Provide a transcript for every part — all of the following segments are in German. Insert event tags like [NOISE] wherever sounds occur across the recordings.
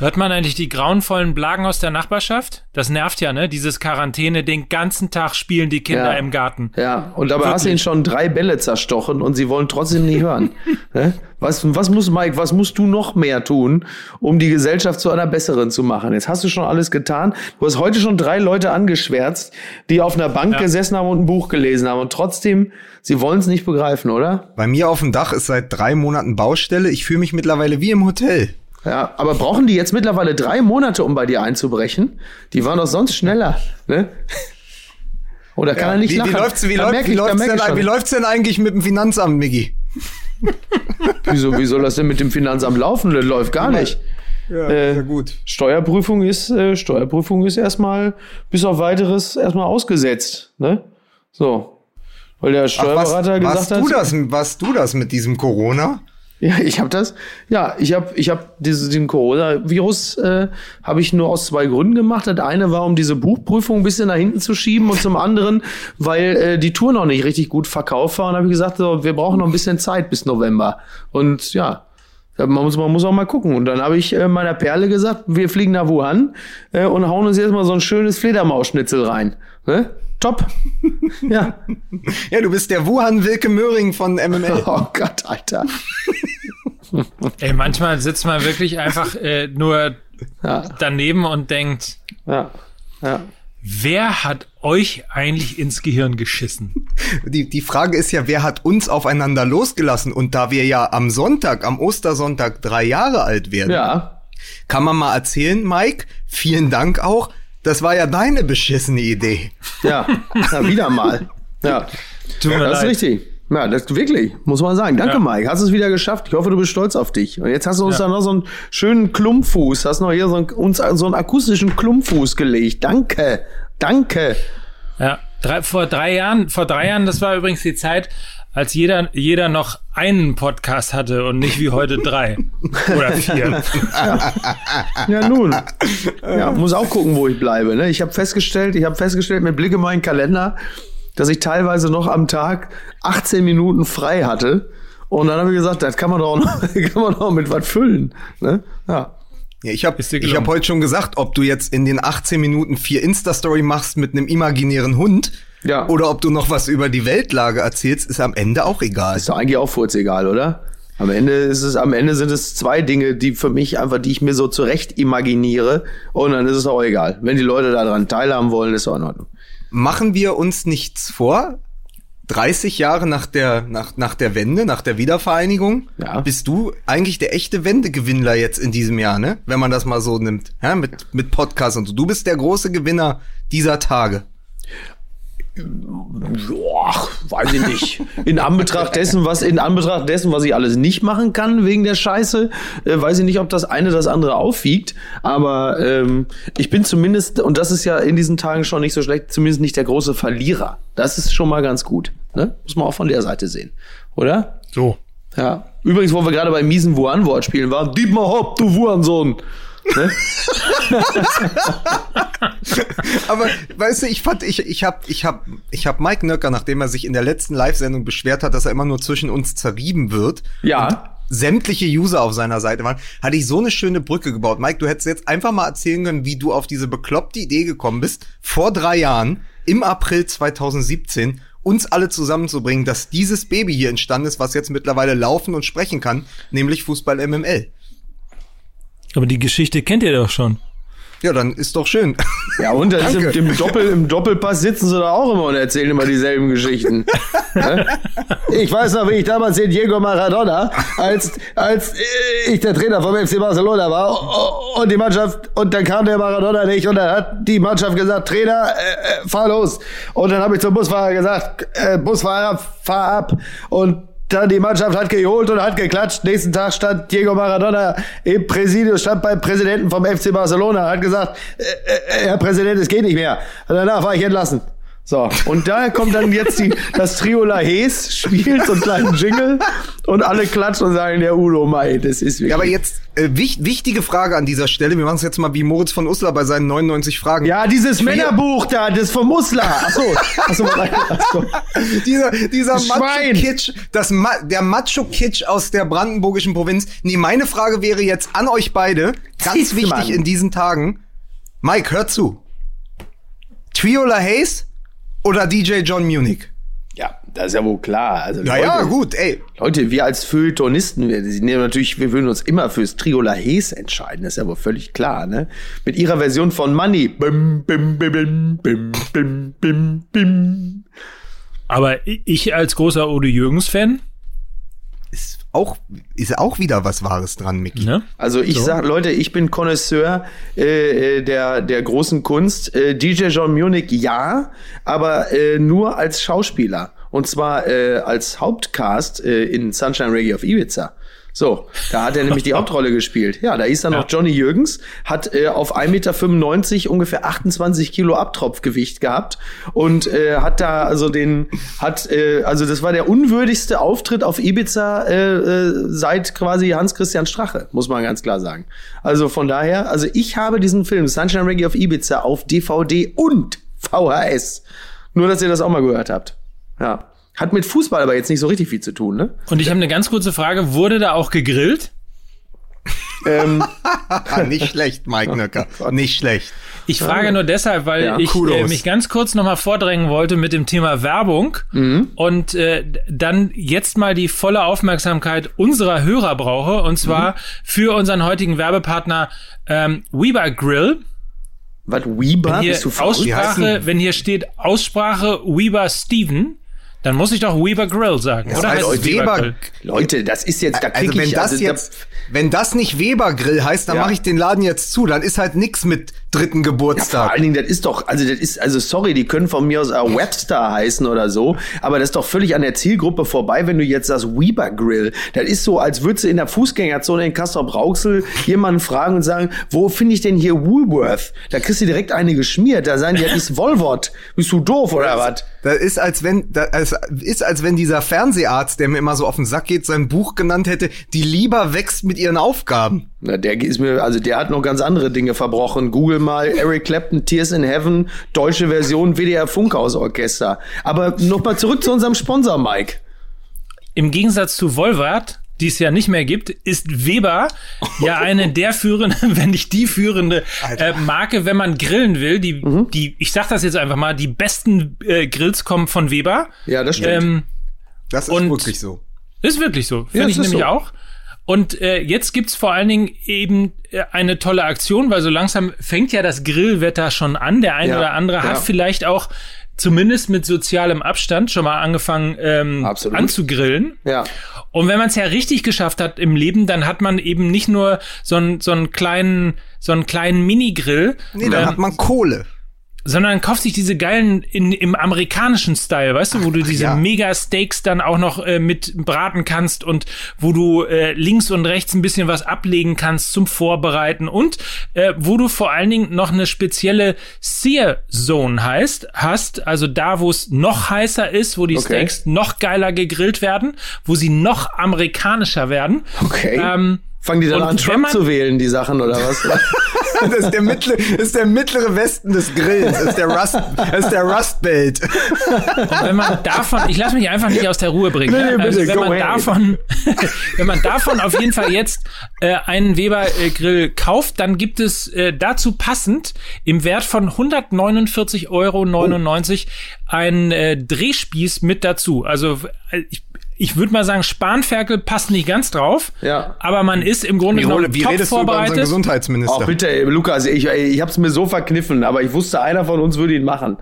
Hört man eigentlich die grauenvollen Blagen aus der Nachbarschaft? Das nervt ja, ne? Dieses Quarantäne, den ganzen Tag spielen die Kinder Ja. im Garten. Ja, und dabei Wirklich. hast du ihnen schon drei Bälle zerstochen und sie wollen trotzdem nie hören. [LAUGHS] Ne? was, was muss, Mike, was musst du noch mehr tun, um die Gesellschaft zu einer besseren zu machen? Jetzt hast du schon alles getan. Du hast heute schon drei Leute angeschwärzt, die auf einer Bank Ja. gesessen haben und ein Buch gelesen haben. Und trotzdem, sie wollen es nicht begreifen, oder? Bei mir auf dem Dach ist seit drei Monaten Baustelle. Ich fühle mich mittlerweile wie im Hotel. Ja, aber brauchen die jetzt mittlerweile drei Monate, um bei dir einzubrechen? Die waren doch sonst schneller, ne? Oder kann er nicht wie, lachen? wie läuft's, wie, läuft, wie, ich- läuft's denn, wie läuft's denn eigentlich mit dem Finanzamt, Miggi? [LAUGHS] Wieso, wie soll das denn mit dem Finanzamt laufen? Das läuft gar nicht. Ja, Äh, ja gut. Steuerprüfung ist, äh, Steuerprüfung ist erstmal bis auf weiteres erstmal ausgesetzt, ne? So. Weil der Ach, was, Steuerberater gesagt hat. du das, warst du das mit diesem Corona? Ja, ich habe das. Ja, ich habe ich hab diese, diesen Corona-Virus äh, habe ich nur aus zwei Gründen gemacht. Das eine war, um diese Buchprüfung ein bisschen nach hinten zu schieben und zum anderen, weil äh, die Tour noch nicht richtig gut verkauft war. Und habe ich gesagt, so, wir brauchen noch ein bisschen Zeit bis November. Und ja, man muss, man muss auch mal gucken. Und dann habe ich äh, meiner Perle gesagt, wir fliegen nach Wuhan äh, und hauen uns jetzt mal so ein schönes Fledermausschnitzel rein. Ne? Top. [LAUGHS] ja. Ja, du bist der Wuhan Wilke Möhring von MML. [LAUGHS] Oh Gott, Alter. [LAUGHS] Ey, manchmal sitzt man wirklich einfach äh, nur Ja, daneben und denkt, ja, ja. wer hat euch eigentlich ins Gehirn geschissen? Die, die Frage ist ja, wer hat uns aufeinander losgelassen? Und da wir ja am Sonntag, am Ostersonntag drei Jahre alt werden, Ja, kann man mal erzählen, Mike, vielen Dank auch, das war ja deine beschissene Idee. Ja, ja wieder mal. Ja, Tut mir das ist leid. Ja, das wirklich, muss man sagen. Danke, Ja. Mike. Hast es wieder geschafft. Ich hoffe, du bist stolz auf dich. Und jetzt hast du uns Ja. da noch so einen schönen Klumpfuß, hast noch hier so einen, uns so einen akustischen Klumpfuß gelegt. Danke. Danke. Ja, drei, vor drei Jahren, vor drei Jahren, das war übrigens die Zeit, als jeder, jeder noch einen Podcast hatte und nicht wie heute drei oder vier. [LAUGHS] Ja, nun. Ja, muss auch gucken, wo ich bleibe. Ne? Ich habe festgestellt, ich habe festgestellt mit Blick in meinen Kalender, dass ich teilweise noch am Tag 18 Minuten frei hatte. Und dann habe ich gesagt, das kann man doch noch, [LAUGHS] kann man doch mit was füllen. Ne? Ja. Ja, ich habe ich hab heute schon gesagt, ob du jetzt in den 18 Minuten vier Insta-Story machst mit einem imaginären Hund Ja. oder ob du noch was über die Weltlage erzählst, ist am Ende auch egal. Ist doch eigentlich auch furzegal, oder? Am Ende ist es, am Ende sind es zwei Dinge, die für mich einfach, die ich mir so zurecht imaginiere. Und dann ist es auch egal. Wenn die Leute daran teilhaben wollen, ist auch in Ordnung. Machen wir uns nichts vor? 30 Jahre nach der, nach, nach der Wende, nach der Wiedervereinigung, Ja. bist du eigentlich der echte Wendegewinnler jetzt in diesem Jahr, ne? Wenn man das mal so nimmt, ja, mit, mit Podcast und so. Du bist der große Gewinner dieser Tage. Boah, weiß ich nicht. In Anbetracht dessen, was in Anbetracht dessen, was ich alles nicht machen kann wegen der Scheiße, äh, weiß ich nicht, ob das eine das andere aufwiegt. Aber ähm, ich bin zumindest, und das ist ja in diesen Tagen schon nicht so schlecht, zumindest nicht der große Verlierer. Das ist schon mal ganz gut. Ne? Muss man auch von der Seite sehen, oder? So. Ja. Übrigens, wo wir gerade bei miesen Wuhan-Wortspielen waren, Dietmar Hopp, du Wuhansohn. Ne? [LAUGHS] Aber weißt du, ich fand, ich, ich hab, ich hab, ich hab Mike Nöcker, nachdem er sich in der letzten Live-Sendung beschwert hat, dass er immer nur zwischen uns zerrieben wird. Ja. Sämtliche User auf seiner Seite waren, hatte ich so eine schöne Brücke gebaut. Mike, du hättest jetzt einfach mal erzählen können, wie du auf diese bekloppte Idee gekommen bist, vor drei Jahren, im April 2017, uns alle zusammenzubringen, dass dieses Baby hier entstanden ist, was jetzt mittlerweile laufen und sprechen kann, nämlich Fußball MML. Aber die Geschichte kennt ihr doch schon. Ja, dann ist doch schön. [LAUGHS] Ja, und ist im, im, Doppel, im Doppelpass sitzen sie da auch immer und erzählen immer dieselben Geschichten. [LAUGHS] Ich weiß noch, wie ich damals den Diego Maradona, als, als äh, ich der Trainer vom FC Barcelona war und die Mannschaft, und dann kam der Maradona nicht und dann hat die Mannschaft gesagt, Trainer, äh, äh, fahr los. Und dann habe ich zum Busfahrer gesagt, äh, Busfahrer, fahr ab. Und dann die Mannschaft hat geholt und hat geklatscht. Nächsten Tag stand Diego Maradona im Präsidium, stand beim Präsidenten vom FC Barcelona, hat gesagt, äh, äh, Herr Präsident, es geht nicht mehr. Und danach war ich entlassen. So, und daher kommt dann jetzt die, das Trio La Hes, spielt so einen kleinen Jingle und alle klatschen und sagen, der Udo Mai, das ist wirklich. Ja, aber jetzt, äh, wich, wichtige Frage an dieser Stelle. Wir machen es jetzt mal wie Moritz von Uslar bei seinen 99 Fragen. Ja, dieses Männerbuch da, das vom Musler. Achso, achso, achso. [LAUGHS] dieser dieser. Macho-Kitsch, Ma der Macho-Kitsch aus der brandenburgischen Provinz. Nee, meine Frage wäre jetzt an euch beide, ganz wichtig Mann. in diesen Tagen. Mike, hör zu. Triola Hayes oder DJ John Munich? Ja, das ist ja wohl klar. Also, Naja, Leute, gut, ey. Leute, wir als Feuilletonisten, wir, sie nehmen natürlich, wir würden uns immer fürs Trio La Hes entscheiden, das ist ja wohl völlig klar, ne? Mit ihrer Version von Money. Bim, bim, bim, bim, bim, bim, bim, bim. Aber ich als großer Udo Jürgens-Fan, Ist auch, ist auch wieder was Wahres dran, Micky. ne? Also ich So. sag, Leute, ich bin Connoisseur äh, äh, der, der großen Kunst. Äh, DJ John Munich ja, aber äh, nur als Schauspieler. Und zwar äh, als Hauptcast äh, in Sunshine Reggae of Ibiza. So, da hat er nämlich die Hauptrolle gespielt. Ja, da ist dann noch Johnny Jürgens, hat äh, auf 1,95 Meter ungefähr 28 Kilo Abtropfgewicht gehabt und äh, hat da also den, hat, äh, also das war der unwürdigste Auftritt auf Ibiza äh, äh, seit quasi Hans-Christian Strache, muss man ganz klar sagen. Also von daher, also ich habe diesen Film Sunshine Reggae of Ibiza auf DVD und VHS. Nur, dass ihr das auch mal gehört habt. Ja. Hat mit Fußball aber jetzt nicht so richtig viel zu tun, ne? Und ich habe eine ganz kurze Frage, wurde da auch gegrillt? Ähm, [LAUGHS] Ah, nicht schlecht, Mike Nöcker. Nicht schlecht. Ich frage nur deshalb, weil Ja, ich äh, mich ganz kurz nochmal vordrängen wollte mit dem Thema Werbung und äh, dann jetzt mal die volle Aufmerksamkeit unserer Hörer brauche und zwar für unseren heutigen Werbepartner ähm, Weber Grill. was, Weber? Hier Bist du verrückt? Wie heißt Aussprache, wenn hier steht Aussprache Weber Steven, dann muss ich doch Weber Grill sagen, oder? heißt Heißt es Weber- Grill? Leute, das ist jetzt, da krieg Also wenn ich, das also, jetzt, wenn das nicht Weber Grill heißt, dann Ja. mache ich den Laden jetzt zu. Dann ist halt nix mit dritten da, ja, vor Geburtstag. allen Dingen, das ist doch, also das ist, also sorry, die können von mir aus auch Webster heißen oder so, aber das ist doch völlig an der Zielgruppe vorbei, wenn du jetzt sagst Weber Grill. Das ist so, als würdest du in der Fußgängerzone in Castrop-Rauxel jemanden fragen und sagen, wo finde ich denn hier Woolworth? Da kriegst du direkt eine geschmiert, da sagen die, das ist Wolvot. Bist du doof oder was? Das ist als wenn, das ist als wenn dieser Fernseharzt, der mir immer so auf den Sack geht, sein Buch genannt hätte, die lieber wächst mit ihren Aufgaben. Na, der ist mir, also der hat noch ganz andere Dinge verbrochen. Google mal Eric Clapton, Tears in Heaven, deutsche Version WDR Funkhausorchester. Aber noch mal zurück zu unserem Sponsor, Mike. Im Gegensatz zu Volvart, die es ja nicht mehr gibt, ist Weber ja eine der führenden, [LAUGHS] wenn nicht die führende äh, Marke, wenn man grillen will. Die, Mhm. die, ich sag das jetzt einfach mal, die besten äh, Grills kommen von Weber. Ja, das stimmt. Ähm, Das ist wirklich so. ist wirklich so, Ja, finde es ich ist nämlich so. auch. Und äh, jetzt gibt's vor allen Dingen eben eine tolle Aktion, weil so langsam fängt ja das Grillwetter schon an. Der eine Ja, oder andere ja. hat vielleicht auch zumindest mit sozialem Abstand schon mal angefangen ähm, Absolut. anzugrillen. ja. Und wenn man es ja richtig geschafft hat im Leben, dann hat man eben nicht nur so einen so einen kleinen so einen kleinen Minigrill, Nee, dann ähm, hat man Kohle. Sondern kauft sich diese geilen in, im amerikanischen Style, weißt du, wo du diese ja. mega Steaks dann auch noch äh, mit braten kannst und wo du äh, links und rechts ein bisschen was ablegen kannst zum Vorbereiten und äh, wo du vor allen Dingen noch eine spezielle Sear Zone heißt, hast, also da, wo es noch heißer ist, wo die Okay. Steaks noch geiler gegrillt werden, wo sie noch amerikanischer werden. Okay. Ähm, Fangen die dann und an, Trump zu wählen, die Sachen, oder was? [LAUGHS] Das ist der mittlere, das ist der mittlere Westen des Grills. Das ist der Rust, das ist der Rust Belt. Und wenn man davon, ich lasse mich einfach nicht aus der Ruhe bringen. Nee, ne? nee, also bitte, wenn man ahead. davon, [LAUGHS] wenn man davon auf jeden Fall jetzt äh, einen Weber äh, Grill kauft, dann gibt es äh, dazu passend im Wert von 149,99 Euro einen äh, Drehspieß mit dazu. Also äh, ich, ich würde mal sagen, Spanferkel passt nicht ganz drauf, Ja. aber man ist im Grunde Wie, genommen wie top redest du über. Gesundheitsminister? Oh, bitte, ey, Lukas, ich, ich hab's mir so verkniffen, aber ich wusste, einer von uns würde ihn machen.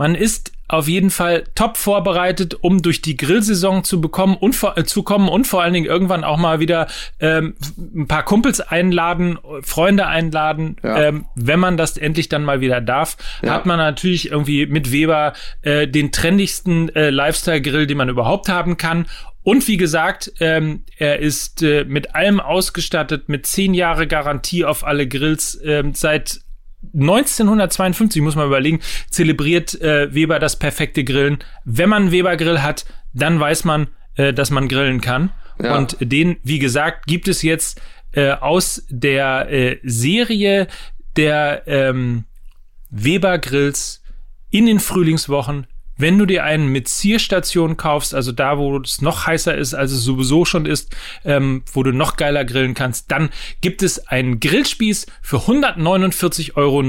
Man ist auf jeden Fall top vorbereitet, um durch die Grillsaison zu bekommen und vor, äh, zu kommen und vor allen Dingen irgendwann auch mal wieder ähm, ein paar Kumpels einladen, Freunde einladen. Ja. Ähm, wenn man das endlich dann mal wieder darf, Ja. hat man natürlich irgendwie mit Weber äh, den trendigsten äh, Lifestyle-Grill, den man überhaupt haben kann. Und wie gesagt, ähm, er ist äh, mit allem ausgestattet, mit zehn Jahre Garantie auf alle Grills ähm, seit 1952, muss man überlegen, zelebriert äh, Weber das perfekte Grillen. Wenn man einen Weber-Grill hat, dann weiß man, äh, dass man grillen kann. Ja. Und den, wie gesagt, gibt es jetzt äh, aus der äh, Serie der ähm, Weber-Grills in den Frühlingswochen. Wenn du dir einen mit Zierstation kaufst, also da, wo es noch heißer ist, als es sowieso schon ist, ähm, wo du noch geiler grillen kannst, dann gibt es einen Grillspieß für 149,99 Euro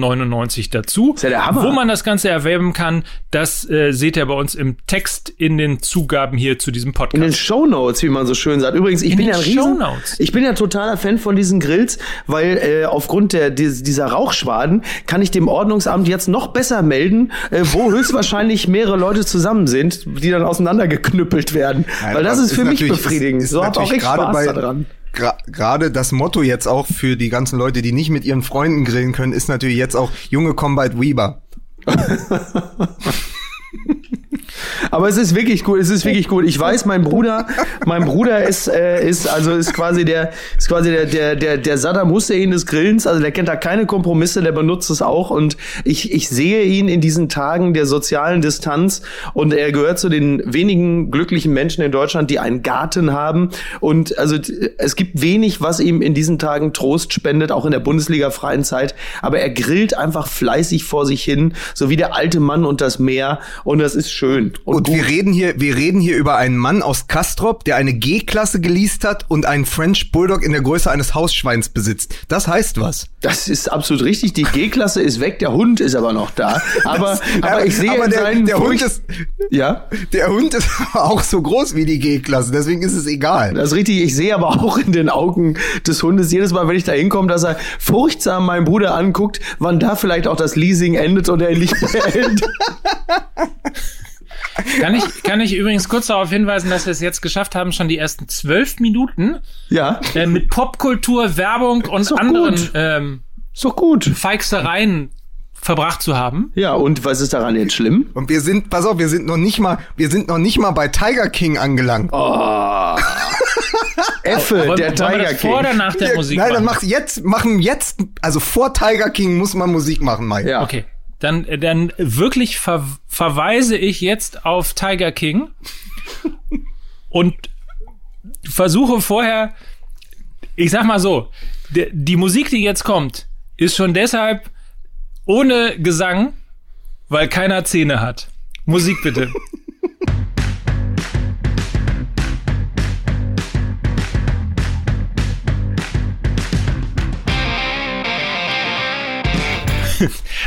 dazu. Ist ja der Hammer. Wo man das Ganze erwerben kann, das äh, seht ihr bei uns im Text in den Zugaben hier zu diesem Podcast. In den Shownotes, wie man so schön sagt. Übrigens, ich In bin ja ein Riesen, ich bin ja totaler Fan von diesen Grills, weil äh, aufgrund der dies- dieser Rauchschwaden kann ich dem Ordnungsamt jetzt noch besser melden, äh, wo [LAUGHS] höchstwahrscheinlich mehrere Leute zusammen sind, die dann auseinandergeknüppelt werden. Nein, weil das aber ist für mich befriedigend. ist- ist so hab auch ich gerade Spaß bei- daran. Gerade das Motto jetzt auch für die ganzen Leute, die nicht mit ihren Freunden grillen können, ist natürlich jetzt auch Junge Combat Weber. [LAUGHS] Aber es ist wirklich gut, es ist wirklich gut. Ich weiß, mein Bruder, mein Bruder ist, äh, ist also ist quasi der, ist quasi der, der, der, der Saddam Hussein des Grillens. Also der kennt da keine Kompromisse, der benutzt es auch. Und ich, ich sehe ihn in diesen Tagen der sozialen Distanz. Und er gehört zu den wenigen glücklichen Menschen in Deutschland, die einen Garten haben. Und also es gibt wenig, was ihm in diesen Tagen Trost spendet, auch in der Bundesliga freien Zeit. Aber er grillt einfach fleißig vor sich hin, so wie der alte Mann und das Meer. Und das ist schön. Und gut. wir reden hier, wir reden hier über einen Mann aus Kastrop, der eine G-Klasse geleast hat und einen French Bulldog in der Größe eines Hausschweins besitzt. Das heißt was. Das ist absolut richtig. Die G-Klasse ist weg, der Hund ist aber noch da. Aber, aber ich sehe aber der, der Hund ist, ja, der Hund ist [LAUGHS] auch so groß wie die G-Klasse, deswegen ist es egal. das ist richtig. Ich sehe aber auch in den Augen des Hundes jedes Mal, wenn ich da hinkomme, dass er furchtsam meinen Bruder anguckt, wann da vielleicht auch das Leasing endet und er ihn nicht mehr [LAUGHS] hält. Kann ich, kann ich übrigens kurz darauf hinweisen, dass wir es jetzt geschafft haben, schon die ersten zwölf Minuten Ja, äh, mit Popkultur, Werbung und doch anderen gut. ähm, doch gut. Feixereien verbracht zu haben. Ja, und was ist daran jetzt schlimm? Und wir sind, pass auf, wir sind noch nicht mal, wir sind noch nicht mal bei Tiger King angelangt. Oh. [LAUGHS] Effe, Wollen, der Tiger das vor oder King. nach der Ja, Musik Nein, dann machen? mach jetzt, machen jetzt, also vor Tiger King muss man Musik machen, Mike. Ja. Okay. Dann, dann wirklich ver verweise ich jetzt auf Tiger King und versuche vorher, ich sag mal so, die, die Musik, die jetzt kommt, ist schon deshalb ohne Gesang, weil keiner Zähne hat. Musik bitte. [LAUGHS]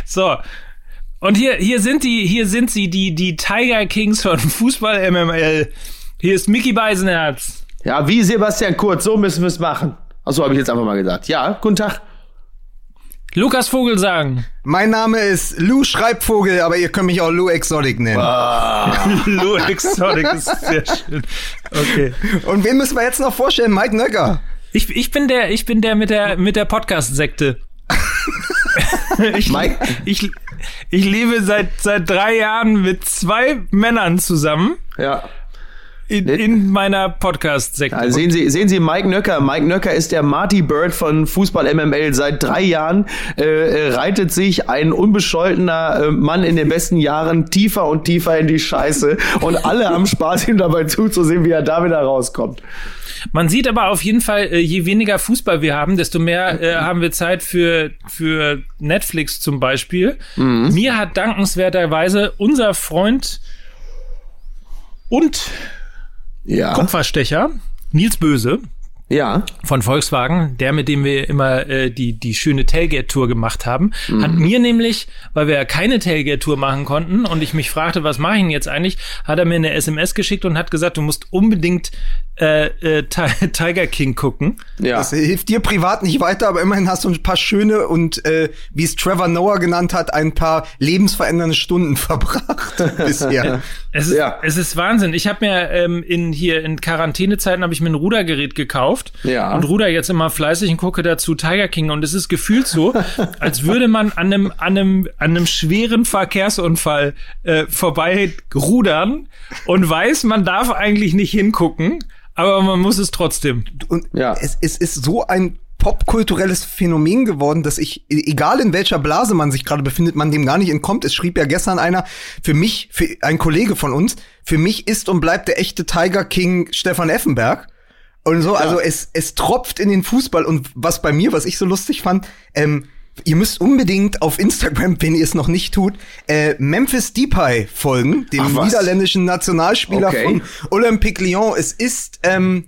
So. Und hier, hier sind die, hier sind sie, die, die Tiger Kings von [LAUGHS] Fußball MML. Hier ist Mickey Beisenherz. Ja, wie Sebastian Kurz, so müssen wir es machen. Achso, habe ich jetzt einfach mal gesagt. Ja, guten Tag. Lukas Vogelsang. Mein Name ist Lou Schreibvogel, aber ihr könnt mich auch Lou Exotic nennen. [LAUGHS] Lou Exotic ist sehr schön. Okay. Und wen müssen wir jetzt noch vorstellen? Mike Nöcker. Ich, ich bin der, ich bin der mit der, mit der Podcast-Sekte. [LAUGHS] ich, Mike? ich, ich lebe seit, seit drei Jahren mit zwei Männern zusammen Ja. in, in meiner Podcast-Sekte. Also sehen Sie, sehen Sie Mike Nöcker. Mike Nöcker ist der Marty Bird von Fußball MML. Seit drei Jahren äh, reitet sich ein unbescholtener äh, Mann in den besten Jahren tiefer und tiefer in die Scheiße. Und alle haben Spaß, [LAUGHS] ihm dabei zuzusehen, wie er da wieder rauskommt. Man sieht aber auf jeden Fall, äh, je weniger Fußball wir haben, desto mehr äh, haben wir Zeit für, für Netflix zum Beispiel. Mir hat dankenswerterweise unser Freund und Ja. Kupferstecher, Nils Böse Ja. von Volkswagen, der mit dem wir immer äh, die die schöne Tailgate-Tour gemacht haben, hat mir nämlich, weil wir ja keine Tailgate-Tour machen konnten und ich mich fragte, was mache ich denn jetzt eigentlich, hat er mir eine SMS geschickt und hat gesagt, du musst unbedingt äh, äh, Ti- [LAUGHS] Tiger King gucken. Ja. Das hilft dir privat nicht weiter, aber immerhin hast du ein paar schöne und, äh, wie es Trevor Noah genannt hat, ein paar lebensverändernde Stunden [LAUGHS] verbracht bisher. Es ist, Ja. es ist Wahnsinn. Ich habe mir ähm, in hier in Quarantänezeiten habe ich mir ein Rudergerät gekauft Ja. und ruder jetzt immer fleißig und gucke dazu Tiger King und es ist gefühlt so, [LAUGHS] als würde man an einem an einem an einem schweren Verkehrsunfall äh, vorbei rudern und weiß, man darf eigentlich nicht hingucken, aber man muss es trotzdem. Und Ja. es, es ist so ein popkulturelles Phänomen geworden, dass ich, e- egal in welcher Blase man sich gerade befindet, man dem gar nicht entkommt. Es schrieb ja gestern einer, für mich, für ein Kollege von uns, für mich ist und bleibt der echte Tiger King Stefan Effenberg. Und so, also es, es tropft in den Fußball. Und was bei mir, was ich so lustig fand, ähm, Ihr müsst unbedingt auf Instagram, [LAUGHS] wenn ihr es noch nicht tut, äh, Memphis Depay folgen, dem Ach, niederländischen Nationalspieler Okay. von Olympique Lyon. Es ist, ähm,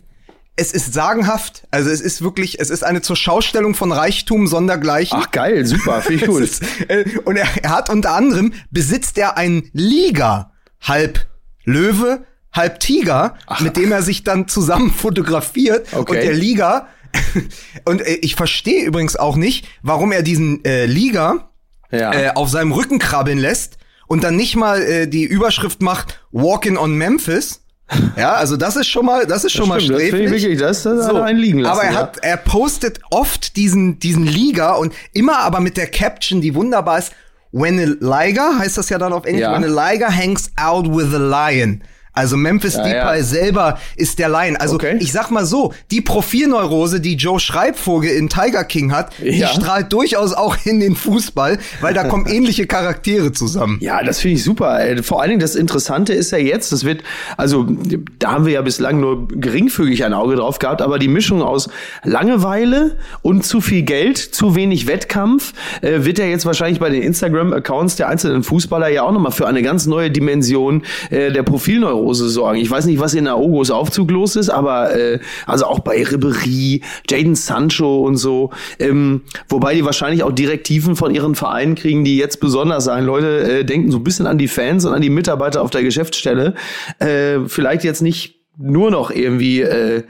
es ist sagenhaft. Also es ist wirklich, es ist eine zur Schaustellung von Reichtum sondergleichen. Ach geil, super, [LAUGHS] finde ich gut. ist, äh, und er, er hat unter anderem besitzt er einen Liga, halb Löwe, halb Tiger, mit dem er sich dann zusammen [LAUGHS] fotografiert. Okay. Und der Liga, [LAUGHS] und äh, ich verstehe übrigens auch nicht, warum er diesen äh, Liga Ja. äh, auf seinem Rücken krabbeln lässt und dann nicht mal äh, die Überschrift macht Walking on Memphis. [LAUGHS] Ja, also das ist schon mal, das ist schon mal Stimmt, das finde ich sträflich. wirklich, das, das er einen liegen lassen. Aber er ja. hat, er postet oft diesen, diesen Liga und immer aber mit der Caption, die wunderbar ist, when a liger, heißt das ja dann auf Englisch, Ja. when a liger hangs out with a lion. Also Memphis Ja, Depay ja. selber ist der Lion. Also Okay. ich sag mal so, die Profilneurose, die Joe Schreibvogel in Tiger King hat, die Ja. strahlt durchaus auch in den Fußball, weil da kommen [LAUGHS] ähnliche Charaktere zusammen. Ja, das finde ich super. Äh, Vor allen Dingen das Interessante ist ja jetzt, das wird, also da haben wir ja bislang nur geringfügig ein Auge drauf gehabt, aber die Mischung aus Langeweile und zu viel Geld, zu wenig Wettkampf, äh, wird ja jetzt wahrscheinlich bei den Instagram-Accounts der einzelnen Fußballer ja auch nochmal für eine ganz neue Dimension äh, der Profilneurose sorgen. Ich weiß nicht, was in Aogos Aufzug los ist, aber äh, also auch bei Ribery, Jaden Sancho und so, ähm, wobei die wahrscheinlich auch Direktiven von ihren Vereinen kriegen, die jetzt besonders sein. Leute äh, denken so ein bisschen an die Fans und an die Mitarbeiter auf der Geschäftsstelle. Äh, vielleicht jetzt nicht nur noch irgendwie äh,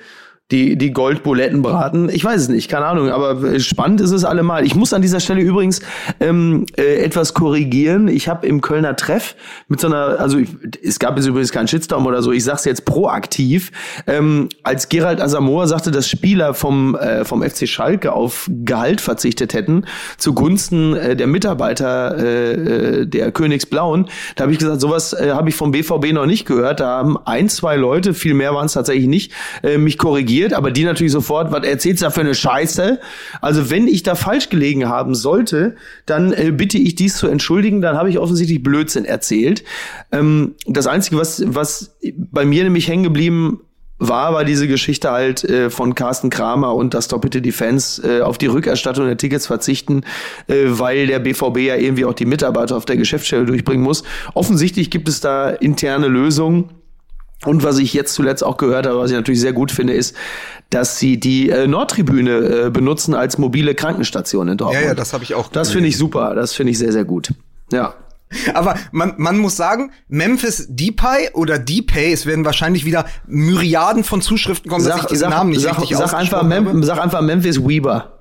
die, die Goldbuletten braten. Ich weiß es nicht, keine Ahnung, aber spannend ist es allemal. Ich muss an dieser Stelle übrigens ähm, äh, etwas korrigieren. Ich habe im Kölner Treff mit so einer, also ich, es gab jetzt übrigens keinen Shitstorm oder so, ich sag's jetzt proaktiv, ähm, als Gerald Asamoah sagte, dass Spieler vom, äh, vom FC Schalke auf Gehalt verzichtet hätten, zugunsten äh, der Mitarbeiter äh, äh, der Königsblauen, da habe ich gesagt, sowas äh, habe ich vom BVB noch nicht gehört. Da haben ein, zwei Leute, viel mehr waren es tatsächlich nicht, äh, mich korrigiert, aber die natürlich sofort, was erzählst du da für eine Scheiße? Also wenn ich da falsch gelegen haben sollte, dann äh, bitte ich dies zu entschuldigen, dann habe ich offensichtlich Blödsinn erzählt. Ähm, das Einzige, was, was bei mir nämlich hängen geblieben war, war diese Geschichte halt äh, von Carsten Kramer und dass doch bitte die Fans äh, auf die Rückerstattung der Tickets verzichten, äh, weil der BVB ja irgendwie auch die Mitarbeiter auf der Geschäftsstelle durchbringen muss. Offensichtlich gibt es da interne Lösungen. Und was ich jetzt zuletzt auch gehört habe, was ich natürlich sehr gut finde, ist, dass sie die äh, Nordtribüne äh, benutzen als mobile Krankenstation in Dortmund. Ja, ja, das habe ich auch. Das finde ich super. Das finde ich sehr, sehr gut. Ja. Aber man, man muss sagen, Memphis Depay oder Depay, es werden wahrscheinlich wieder Myriaden von Zuschriften kommen, dass ich Sag, diesen sag, Namen nicht sag, richtig sag, einfach Mem habe. sag einfach Memphis Weber.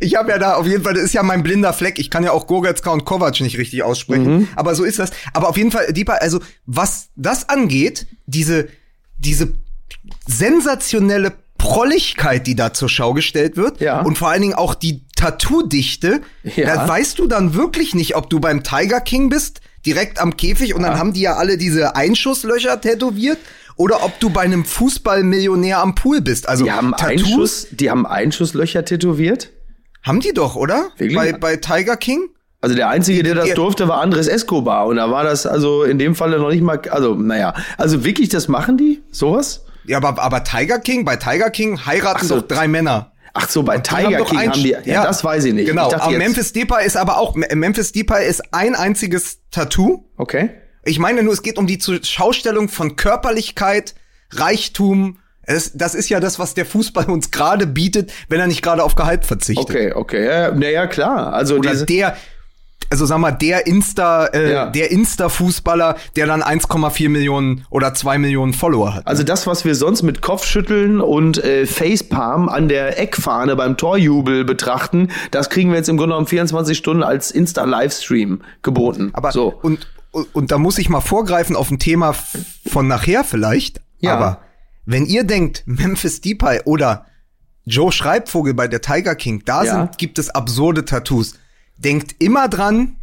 Ich habe ja da auf jeden Fall, das ist ja mein blinder Fleck. Ich kann ja auch Goretzka und Kovac nicht richtig aussprechen. Mhm. Aber so ist das. Aber auf jeden Fall, Depay, also was das angeht, diese, diese sensationelle Prolligkeit, die da zur Schau gestellt wird. Ja. Und vor allen Dingen auch die Tattoo-Dichte. Ja. Da weißt du dann wirklich nicht, ob du beim Tiger King bist, direkt am Käfig und dann haben die ja alle diese Einschusslöcher tätowiert. Oder ob du bei einem Fußballmillionär am Pool bist. Also Die haben Tattoos Einschuss, die haben Einschusslöcher tätowiert. haben die doch, oder? Wirklich? Bei, bei Tiger King? Also der einzige, der das Ja. durfte, war Andres Escobar und da war das also in dem Falle noch nicht mal, also naja, also wirklich, das machen die, sowas? Ja, aber, aber Tiger King, bei Tiger King heiraten so. doch drei Männer. Ach so, bei haben Tiger doch King ein- haben die, ja, das weiß ich nicht. Genau, ich dachte aber Memphis Depay ist aber auch, Memphis Depay ist ein einziges Tattoo. Okay. Ich meine nur, es geht um die Schaustellung von Körperlichkeit, Reichtum. Es, das ist ja das, was der Fußball uns gerade bietet, wenn er nicht gerade auf Gehalt verzichtet. Okay, okay, ja, naja, klar. Also Oder diese, der, also sag mal, der Insta, äh, Ja. der Insta-Fußballer, der dann 1,4 Millionen oder 2 Millionen Follower hat. Also das, was wir sonst mit Kopfschütteln und äh, Facepalm an der Eckfahne beim Torjubel betrachten, das kriegen wir jetzt im Grunde genommen 24 Stunden als Insta-Livestream geboten. Aber so. und, und, und da muss ich mal vorgreifen auf ein Thema von nachher vielleicht. Ja. Aber wenn ihr denkt, Memphis Depay oder Joe Schreibvogel bei der Tiger King, da Ja. sind, gibt es absurde Tattoos. Denkt immer dran,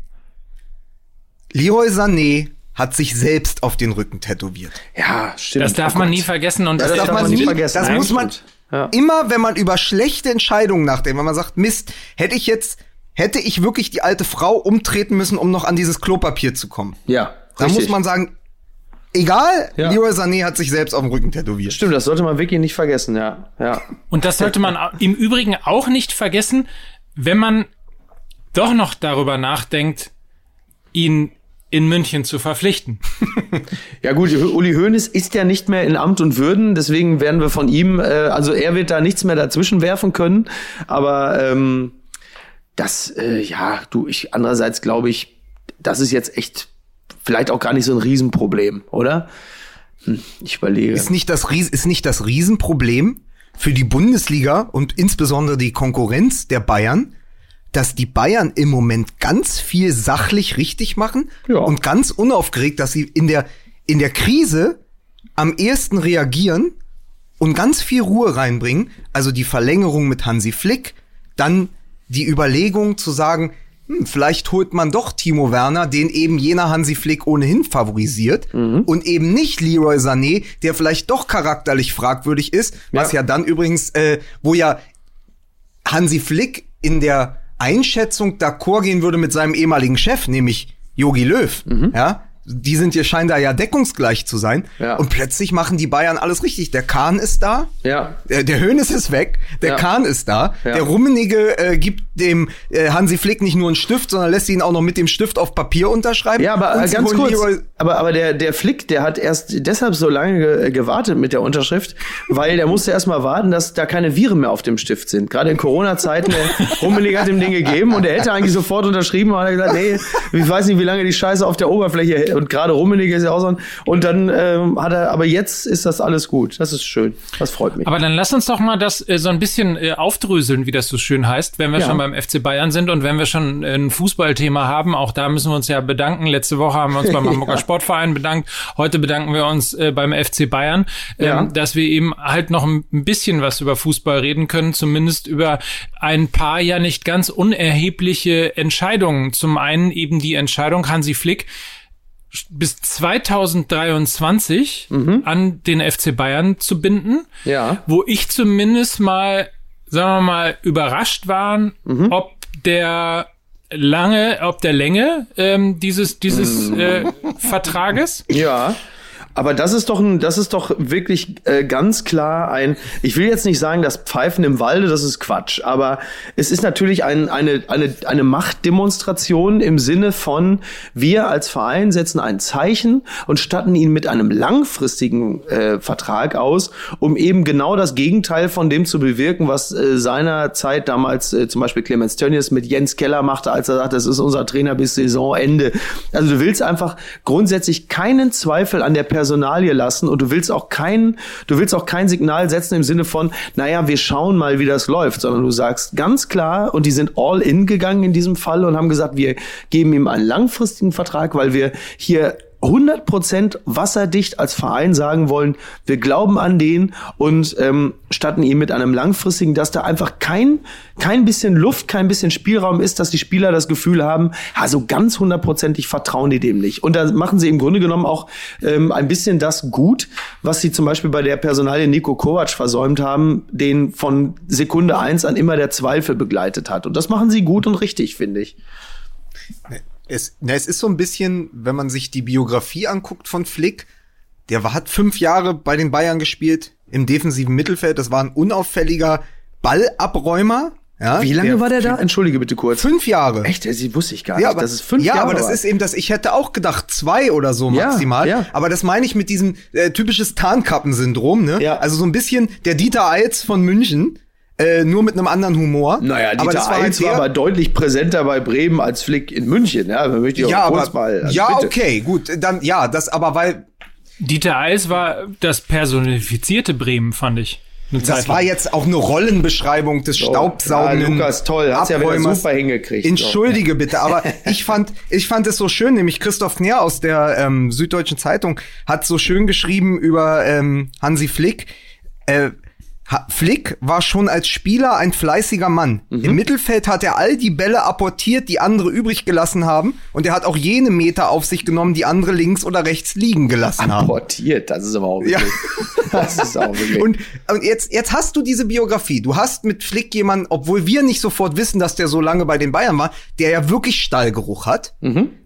Leroy Sané, hat sich selbst auf den Rücken tätowiert. Ja, stimmt. Das darf Oh man Gott. nie vergessen und das, das darf man nie vergessen. Das Nein, muss man. Ja. immer, wenn man über schlechte Entscheidungen nachdenkt, wenn man sagt, Mist, hätte ich jetzt, hätte ich wirklich die alte Frau umtreten müssen, um noch an dieses Klopapier zu kommen. Ja, Da muss man sagen, egal, Ja. Leroy Sané hat sich selbst auf dem Rücken tätowiert. Stimmt, das sollte man wirklich nicht vergessen, ja. Ja. Und das sollte man im Übrigen auch nicht vergessen, wenn man doch noch darüber nachdenkt, ihn in München zu verpflichten. [LAUGHS] Ja gut, Uli Hoeneß ist ja nicht mehr in Amt und Würden, deswegen werden wir von ihm, äh, also er wird da nichts mehr dazwischen werfen können, aber ähm, das, äh, ja, du, ich andererseits glaube ich, das ist jetzt echt vielleicht auch gar nicht so ein Riesenproblem, oder? Hm, ich überlege. Ist nicht das Ries ist nicht das Riesenproblem für die Bundesliga und insbesondere die Konkurrenz der Bayern, dass die Bayern im Moment ganz viel sachlich richtig machen Ja. und ganz unaufgeregt, dass sie in der in der Krise am ehesten reagieren und ganz viel Ruhe reinbringen. Also die Verlängerung mit Hansi Flick, dann die Überlegung zu sagen, hm, vielleicht holt man doch Timo Werner, den eben jener Hansi Flick ohnehin favorisiert und eben nicht Leroy Sané, der vielleicht doch charakterlich fragwürdig ist, was ja, Ja. dann übrigens, äh, wo ja Hansi Flick in der Einschätzung d'accord gehen würde mit seinem ehemaligen Chef, nämlich Yogi Löw, ja. Die sind hier scheinen da ja deckungsgleich zu sein. Ja. Und plötzlich machen die Bayern alles richtig. Der Kahn ist da. Ja. Der, der Hönes ist weg. Der Ja. Kahn ist da. Ja. Der Rummenige äh, gibt dem äh, Hansi Flick nicht nur einen Stift, sondern lässt ihn auch noch mit dem Stift auf Papier unterschreiben. Ja, aber ganz kurz. Leroy- Aber, aber der, der Flick, der hat erst deshalb so lange ge gewartet mit der Unterschrift, weil der musste erst mal warten, dass da keine Viren mehr auf dem Stift sind. Gerade in Corona-Zeiten, der Rummenigge hat ihm den gegeben und er hätte eigentlich sofort unterschrieben, aber hat er gesagt, nee, ich weiß nicht, wie lange die Scheiße auf der Oberfläche hält. Und gerade Rummenigge ist ja auch so ein, und dann ähm, hat er, aber jetzt ist das alles gut. Das ist schön. Das freut mich. Aber dann lass uns doch mal das äh, so ein bisschen äh, aufdröseln, wie das so schön heißt, wenn wir Ja. schon beim FC Bayern sind und wenn wir schon äh, ein Fußballthema haben. Auch da müssen wir uns ja bedanken. Letzte Woche haben wir uns beim [LAUGHS] Hamburger Sportverein bedankt. Heute bedanken wir uns äh, beim FC Bayern, ähm, Ja. dass wir eben halt noch ein bisschen was über Fußball reden können, zumindest über ein paar ja nicht ganz unerhebliche Entscheidungen. Zum einen eben die Entscheidung Hansi Flick bis 2023 an den FC Bayern zu binden Ja. wo ich zumindest mal, sagen wir mal, überrascht waren, ob der lange, ob der Länge ähm, dieses dieses äh, Vertrages. Ja. Aber das ist doch ein, das ist doch wirklich äh, ganz klar ein. Ich will jetzt nicht sagen, das Pfeifen im Walde, das ist Quatsch, aber es ist natürlich ein, eine eine eine Machtdemonstration im Sinne von wir als Verein setzen ein Zeichen und statten ihn mit einem langfristigen äh, Vertrag aus, um eben genau das Gegenteil von dem zu bewirken, was äh, seinerzeit damals äh, zum Beispiel Clemens Tönnies mit Jens Keller machte, als er sagte, das ist unser Trainer bis Saisonende. Also du willst einfach grundsätzlich keinen Zweifel an der Personalie lassen und du willst auch kein, du willst auch kein Signal setzen im Sinne von, naja, wir schauen mal, wie das läuft, sondern du sagst ganz klar, und die sind all in gegangen in diesem Fall und haben gesagt, wir geben ihm einen langfristigen Vertrag, weil wir hier 100% wasserdicht als Verein sagen wollen, wir glauben an den und ähm, statten ihm mit einem langfristigen, dass da einfach kein, kein bisschen Luft, kein bisschen Spielraum ist, dass die Spieler das Gefühl haben, also ganz hundertprozentig vertrauen die dem nicht. Und da machen sie im Grunde genommen auch ähm, ein bisschen das gut, was sie zum Beispiel bei der Personalie Nico Kovac versäumt haben, den von Sekunde eins an immer der Zweifel begleitet hat. Und das machen sie gut und richtig, finde ich. Es, na, es ist so ein bisschen, wenn man sich die Biografie anguckt von Flick, der war, hat fünf Jahre bei den Bayern gespielt im defensiven Mittelfeld. Das war ein unauffälliger Ballabräumer. Ja, Wie lange war der da? Entschuldige bitte kurz. Fünf Jahre. Echt, das wusste ich gar Ja, nicht. aber, das ist fünf ja, Jahre. aber das war. ist eben das, ich hätte auch gedacht, zwei oder so Ja, maximal. ja. Aber das meine ich mit diesem äh, typisches Tarnkappensyndrom, ne? Ja. Also so ein bisschen der Dieter Eils von München, äh, nur mit einem anderen Humor. Naja, Dieter aber das war halt war aber deutlich präsenter bei Bremen als Flick in München. Ja, da möchte ich auch ja, kurz aber, mal. also ja, bitte. okay, gut, dann, ja, das, aber weil, Dieter Eils war das personifizierte Bremen, fand ich. Das war jetzt auch eine Rollenbeschreibung des staubsaugenden Ja, Lukas, toll, hat's ja wieder super hingekriegt. Entschuldige bitte, aber [LAUGHS] ich fand, ich fand es so schön, nämlich Christoph Kner aus der ähm, Süddeutschen Zeitung hat so schön geschrieben über ähm, Hansi Flick. Äh, Flick war schon als Spieler ein fleißiger Mann. Im Mittelfeld hat er all die Bälle apportiert, die andere übrig gelassen haben. Und er hat auch jene Meter auf sich genommen, die andere links oder rechts liegen gelassen haben. Portiert, das ist aber auch wirklich. [LAUGHS] Das ist auch wirklich. Und, und jetzt, jetzt hast du diese Biografie. Du hast mit Flick jemanden, obwohl wir nicht sofort wissen, dass der so lange bei den Bayern war, der ja wirklich Stallgeruch hat,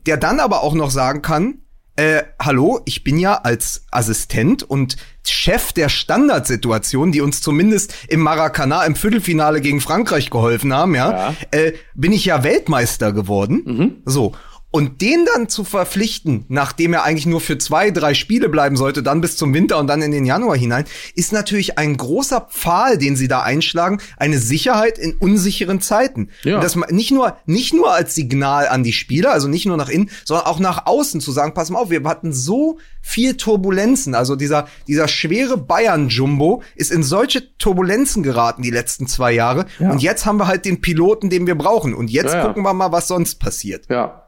der dann aber auch noch sagen kann, äh, hallo, ich bin ja als Assistent und Chef der Standardsituation, die uns zumindest im Maracana im Viertelfinale gegen Frankreich geholfen haben, ja, Ja. Äh, bin ich ja Weltmeister geworden. So. Und den dann zu verpflichten, nachdem er eigentlich nur für zwei, drei Spiele bleiben sollte, dann bis zum Winter und dann in den Januar hinein, ist natürlich ein großer Pfahl, den sie da einschlagen, eine Sicherheit in unsicheren Zeiten. Ja. Und das nicht nur, nicht nur als Signal an die Spieler, also nicht nur nach innen, sondern auch nach außen zu sagen, pass mal auf, wir hatten so viel Turbulenzen. Also dieser, dieser schwere Bayern-Jumbo ist in solche Turbulenzen geraten die letzten zwei Jahre. Ja. Und jetzt haben wir halt den Piloten, den wir brauchen. Und jetzt ja. gucken wir mal, was sonst passiert. ja.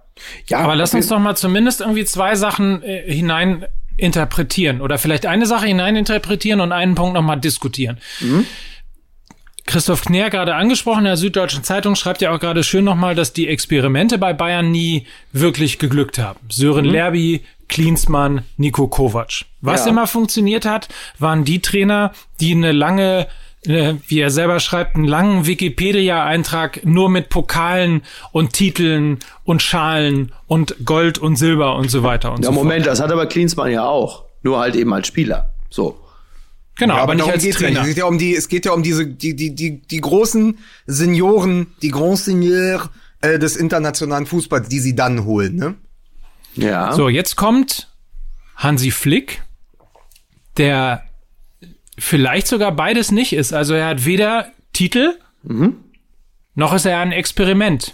Ja, Aber lass uns doch mal zumindest irgendwie zwei Sachen äh, hinein interpretieren oder vielleicht eine Sache hinein interpretieren und einen Punkt nochmal diskutieren. Christoph Kner gerade angesprochen, in der Süddeutschen Zeitung schreibt ja auch gerade schön nochmal, dass die Experimente bei Bayern nie wirklich geglückt haben. Sören Lerby, Klinsmann, Nico Kovac. Was Ja. immer funktioniert hat, waren die Trainer, die eine lange äh, wie er selber schreibt, einen langen Wikipedia-Eintrag nur mit Pokalen und Titeln und Schalen und Gold und Silber und so weiter und Ja, so Moment, das hat aber Klinsmann ja auch. Nur halt eben als Spieler. So. fort. Genau, aber, nicht darum als geht's ja Trainer. nicht. Es geht ja um die, es geht ja um diese, die, die, die, die großen Senioren, die Grand Seigneurs äh, des internationalen Fußballs, die sie dann holen, ne? Ja. So, jetzt kommt Hansi Flick, der vielleicht sogar beides nicht ist. Also er hat weder Titel, noch ist er ein Experiment.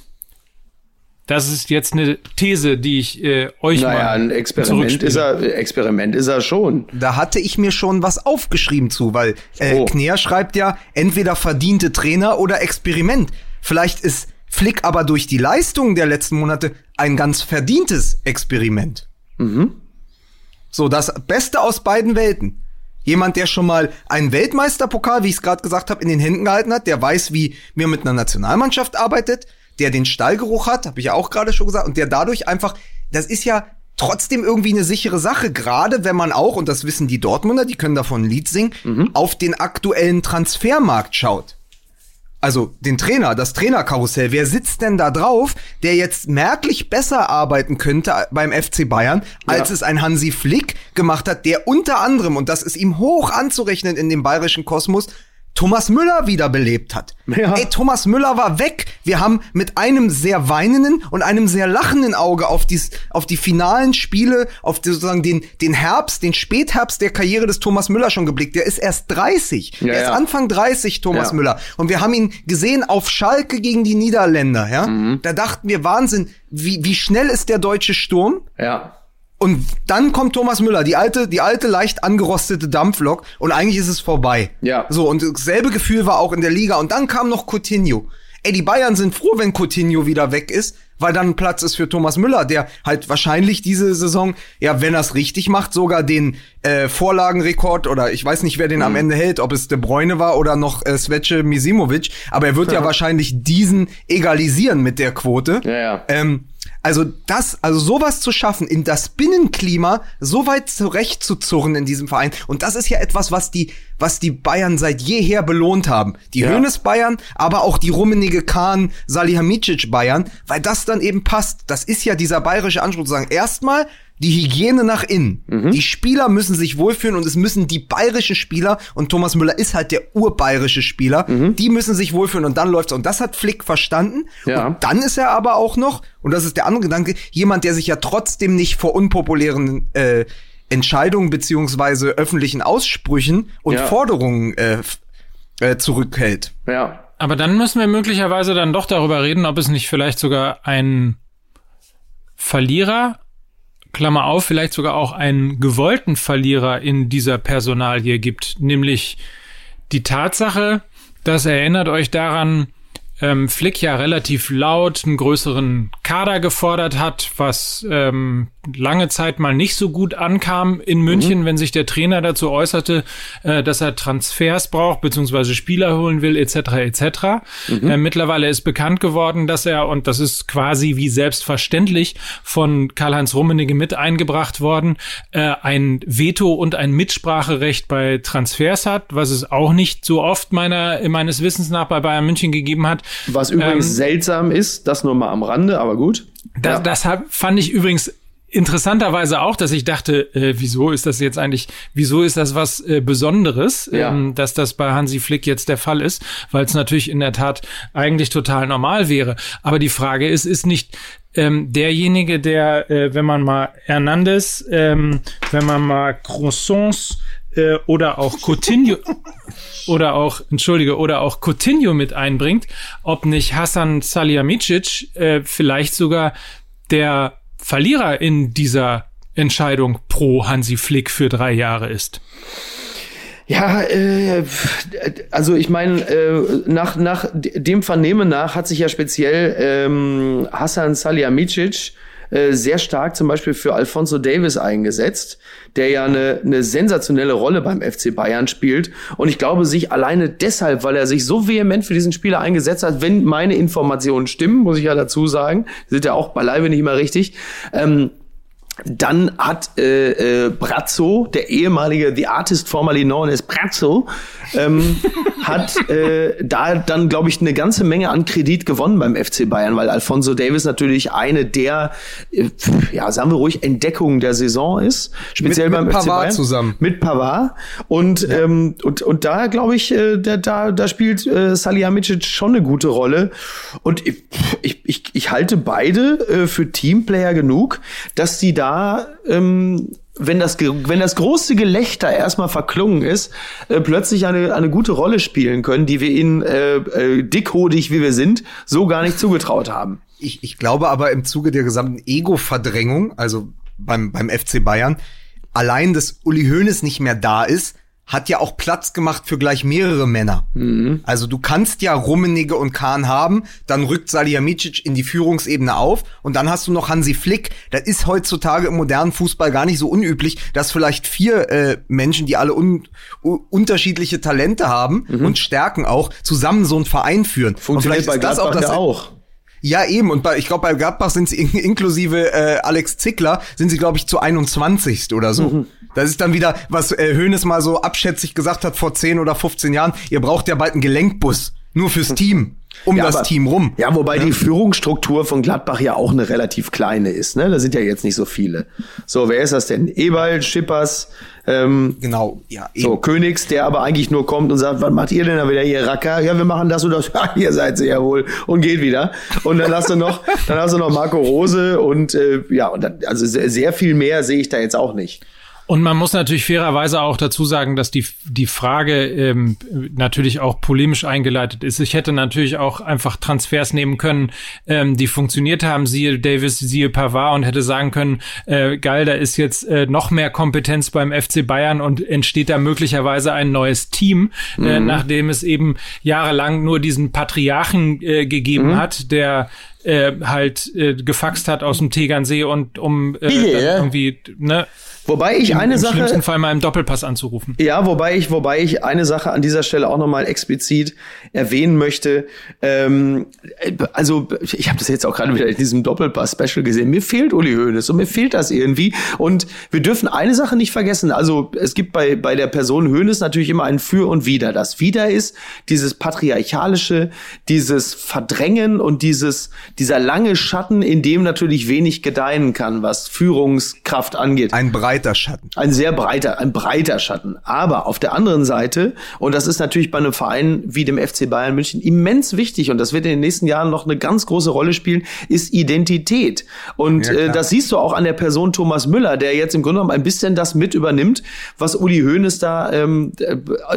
Das ist jetzt eine These, die ich äh, euch Naja, mal ein Experiment ist er, Experiment ist er schon. Da hatte ich mir schon was aufgeschrieben zu, weil äh, Oh. Kner schreibt ja entweder verdiente Trainer oder Experiment. Vielleicht ist Flick aber durch die Leistungen der letzten Monate ein ganz verdientes Experiment. So, das Beste aus beiden Welten. Jemand, der schon mal einen Weltmeisterpokal, wie ich es gerade gesagt habe, in den Händen gehalten hat, der weiß, wie man mit einer Nationalmannschaft arbeitet, der den Stallgeruch hat, habe ich ja auch gerade schon gesagt, und der dadurch einfach, das ist ja trotzdem irgendwie eine sichere Sache, gerade wenn man auch, und das wissen die Dortmunder, die können davon ein Lied singen, auf den aktuellen Transfermarkt schaut also den Trainer, das Trainerkarussell, wer sitzt denn da drauf, der jetzt merklich besser arbeiten könnte beim FC Bayern, als Ja. es ein Hansi Flick gemacht hat, der unter anderem, und das ist ihm hoch anzurechnen in dem bayerischen Kosmos, Thomas Müller wiederbelebt hat. Ja. Ey, Thomas Müller war weg. Wir haben mit einem sehr weinenden und einem sehr lachenden Auge auf, dies, auf die finalen Spiele, auf die, sozusagen den, den Herbst, den Spätherbst der Karriere des Thomas Müller schon geblickt. Der ist erst 30. Ja, der ist ja. Anfang 30, Thomas Ja. Müller. Und wir haben ihn gesehen auf Schalke gegen die Niederländer, ja. Mhm. Da dachten wir, Wahnsinn, wie, wie schnell ist der deutsche Sturm? Ja. Und dann kommt Thomas Müller, die alte, die alte leicht angerostete Dampflok und eigentlich ist es vorbei. Ja. So, und dasselbe Gefühl war auch in der Liga. Und dann kam noch Coutinho. Ey, die Bayern sind froh, wenn Coutinho wieder weg ist, weil dann Platz ist für Thomas Müller, der halt wahrscheinlich diese Saison, ja, wenn er es richtig macht, sogar den äh, Vorlagenrekord oder ich weiß nicht, wer den Mhm. am Ende hält, ob es De Bruyne war oder noch äh, Svece Misimovic, aber er wird ja wahrscheinlich diesen egalisieren mit der Quote. Ja, ja. Ähm, also das, also sowas zu schaffen, in das Binnenklima so weit zurechtzuzurren in diesem Verein. Und das ist ja etwas, was die, was die Bayern seit jeher belohnt haben. Die Ja. Hönes Bayern, aber auch die rummenige Kahn Salihamidzic Bayern, weil das dann eben passt. Das ist ja dieser bayerische Anspruch zu sagen, erstmal die Hygiene nach innen. Mhm. Die Spieler müssen sich wohlfühlen und es müssen die bayerischen Spieler, und Thomas Müller ist halt der urbayerische Spieler, Mhm. die müssen sich wohlfühlen und dann läuft's. Und das hat Flick verstanden. Ja. Und dann ist er aber auch noch, und das ist der andere Gedanke, jemand, der sich ja trotzdem nicht vor unpopulären äh, Entscheidungen beziehungsweise öffentlichen Aussprüchen und Ja. Forderungen äh, äh, zurückhält. Ja. Aber dann müssen wir möglicherweise dann doch darüber reden, ob es nicht vielleicht sogar einen Verlierer, Klammer auf, vielleicht sogar auch einen gewollten Verlierer in dieser Personalie gibt. Nämlich die Tatsache, das erinnert euch daran, ähm, Flick ja relativ laut einen größeren Kader gefordert hat, was ähm, lange Zeit mal nicht so gut ankam in München, mhm. wenn sich der Trainer dazu äußerte, äh, dass er Transfers braucht, beziehungsweise Spieler holen will, etc. etc. Mhm. Äh, mittlerweile ist bekannt geworden, dass er, und das ist quasi wie selbstverständlich von Karl-Heinz Rummenigge mit eingebracht worden, äh, ein Veto und ein Mitspracherecht bei Transfers hat, was es auch nicht so oft meiner, meines Wissens nach bei Bayern München gegeben hat. Was übrigens ähm, seltsam ist, das nur mal am Rande, aber gut. Das, ja. das fand ich übrigens interessanterweise auch, dass ich dachte, äh, wieso ist das jetzt eigentlich, wieso ist das was äh, Besonderes, ja. ähm, dass das bei Hansi Flick jetzt der Fall ist, weil es natürlich in der Tat eigentlich total normal wäre. Aber die Frage ist, ist nicht ähm, derjenige, der, äh, wenn man mal Hernandez, ähm, wenn man mal Croissants äh, oder auch Coutinho oder auch, entschuldige, oder auch Coutinho mit einbringt, ob nicht Hassan Salihamidzic äh, vielleicht sogar der Verlierer in dieser Entscheidung pro Hansi Flick für drei Jahre ist. Ja, äh, also ich meine, äh, nach, nach dem Vernehmen nach hat sich ja speziell ähm, Hassan Salihamidzic äh, sehr stark zum Beispiel für Alfonso Davis eingesetzt, der ja eine, eine sensationelle Rolle beim FC Bayern spielt. Und ich glaube, sich alleine deshalb, weil er sich so vehement für diesen Spieler eingesetzt hat, wenn meine Informationen stimmen, muss ich ja dazu sagen, sind ja auch beileibe nicht immer richtig, ähm, dann hat äh, äh, Brazzo, der ehemalige The Artist formerly known as Brazzo, ähm, [LAUGHS] hat äh, da dann, glaube ich, eine ganze Menge an Kredit gewonnen beim FC Bayern, weil Alfonso Davis natürlich eine der, äh, ja, sagen wir ruhig, Entdeckungen der Saison ist. Speziell mit, beim mit FC Pavard Bayern. zusammen. Mit Pavard. Und, ja. ähm, und, und da, glaube ich, äh, da, da, da spielt äh, Salihamidzic schon eine gute Rolle. Und ich, ich, ich, ich halte beide äh, für Teamplayer genug, dass sie da ähm, wenn das, wenn das große Gelächter erstmal verklungen ist, äh, plötzlich eine, eine gute Rolle spielen können, die wir ihnen äh, äh, dickhodig, wie wir sind, so gar nicht zugetraut haben. Ich, ich glaube aber im Zuge der gesamten Ego-Verdrängung, also beim, beim FC Bayern, allein, dass Uli Hoeneß nicht mehr da ist, hat ja auch Platz gemacht für gleich mehrere Männer. Mhm. Also du kannst ja Rummenigge und Kahn haben, dann rückt Salihamidzic in die Führungsebene auf und dann hast du noch Hansi Flick. Das ist heutzutage im modernen Fußball gar nicht so unüblich, dass vielleicht vier äh, Menschen, die alle un unterschiedliche Talente haben mhm. und Stärken auch, zusammen so einen Verein führen. Funktioniert bei Gladbach das auch, das auch. Ja, eben. Und bei, ich glaube, bei Gladbach sind sie in, inklusive äh, Alex Zickler, sind sie, glaube ich, zu 21. oder so. Mhm. Das ist dann wieder, was äh, Hoeneß mal so abschätzig gesagt hat vor 10 oder 15 Jahren. Ihr braucht ja bald einen Gelenkbus. Nur fürs Team um ja, das aber, Team rum. Ja, wobei ja. die Führungsstruktur von Gladbach ja auch eine relativ kleine ist. Ne? Da sind ja jetzt nicht so viele. So, wer ist das denn? Ewald, Schippers, ähm, genau, ja. Eben. So, Königs, der aber eigentlich nur kommt und sagt, was macht ihr denn da wieder hier, Racker? Ja, wir machen das und das. [LAUGHS] Ja, ihr seid sie ja wohl. Und geht wieder. Und dann hast du noch, dann hast du noch Marco Rose und äh, ja, und dann, also sehr, sehr viel mehr sehe ich da jetzt auch nicht. Und man muss natürlich fairerweise auch dazu sagen, dass die, die Frage ähm, natürlich auch polemisch eingeleitet ist. Ich hätte natürlich auch einfach Transfers nehmen können, ähm, die funktioniert haben, siehe Davis, siehe Pavard und hätte sagen können, äh, geil, da ist jetzt äh, noch mehr Kompetenz beim FC Bayern und entsteht da möglicherweise ein neues Team, äh, mhm. äh, nachdem es eben jahrelang nur diesen Patriarchen äh, gegeben mhm. hat, der äh, halt äh, gefaxt hat aus dem Tegernsee und um äh, yeah. irgendwie ne Wobei ich eine Im Sache. Im schlimmsten Fall mal im Doppelpass anzurufen. Ja, wobei ich, wobei ich eine Sache an dieser Stelle auch nochmal explizit erwähnen möchte. Ähm, also, ich habe das jetzt auch gerade wieder in diesem Doppelpass-Special gesehen. Mir fehlt Uli Hoeneß und mir fehlt das irgendwie. Und wir dürfen eine Sache nicht vergessen. Also, es gibt bei, bei der Person Hoeneß natürlich immer ein Für und Wider. Das Wider ist dieses patriarchalische, dieses Verdrängen und dieses, dieser lange Schatten, in dem natürlich wenig gedeihen kann, was Führungskraft angeht. Ein Brei breiter Schatten. Ein sehr breiter, ein breiter Schatten. Aber auf der anderen Seite, und das ist natürlich bei einem Verein wie dem FC Bayern München immens wichtig, und das wird in den nächsten Jahren noch eine ganz große Rolle spielen, ist Identität. Und ja, äh, das siehst du auch an der Person Thomas Müller, der jetzt im Grunde genommen ein bisschen das mit übernimmt, was Uli Hoeneß da ähm,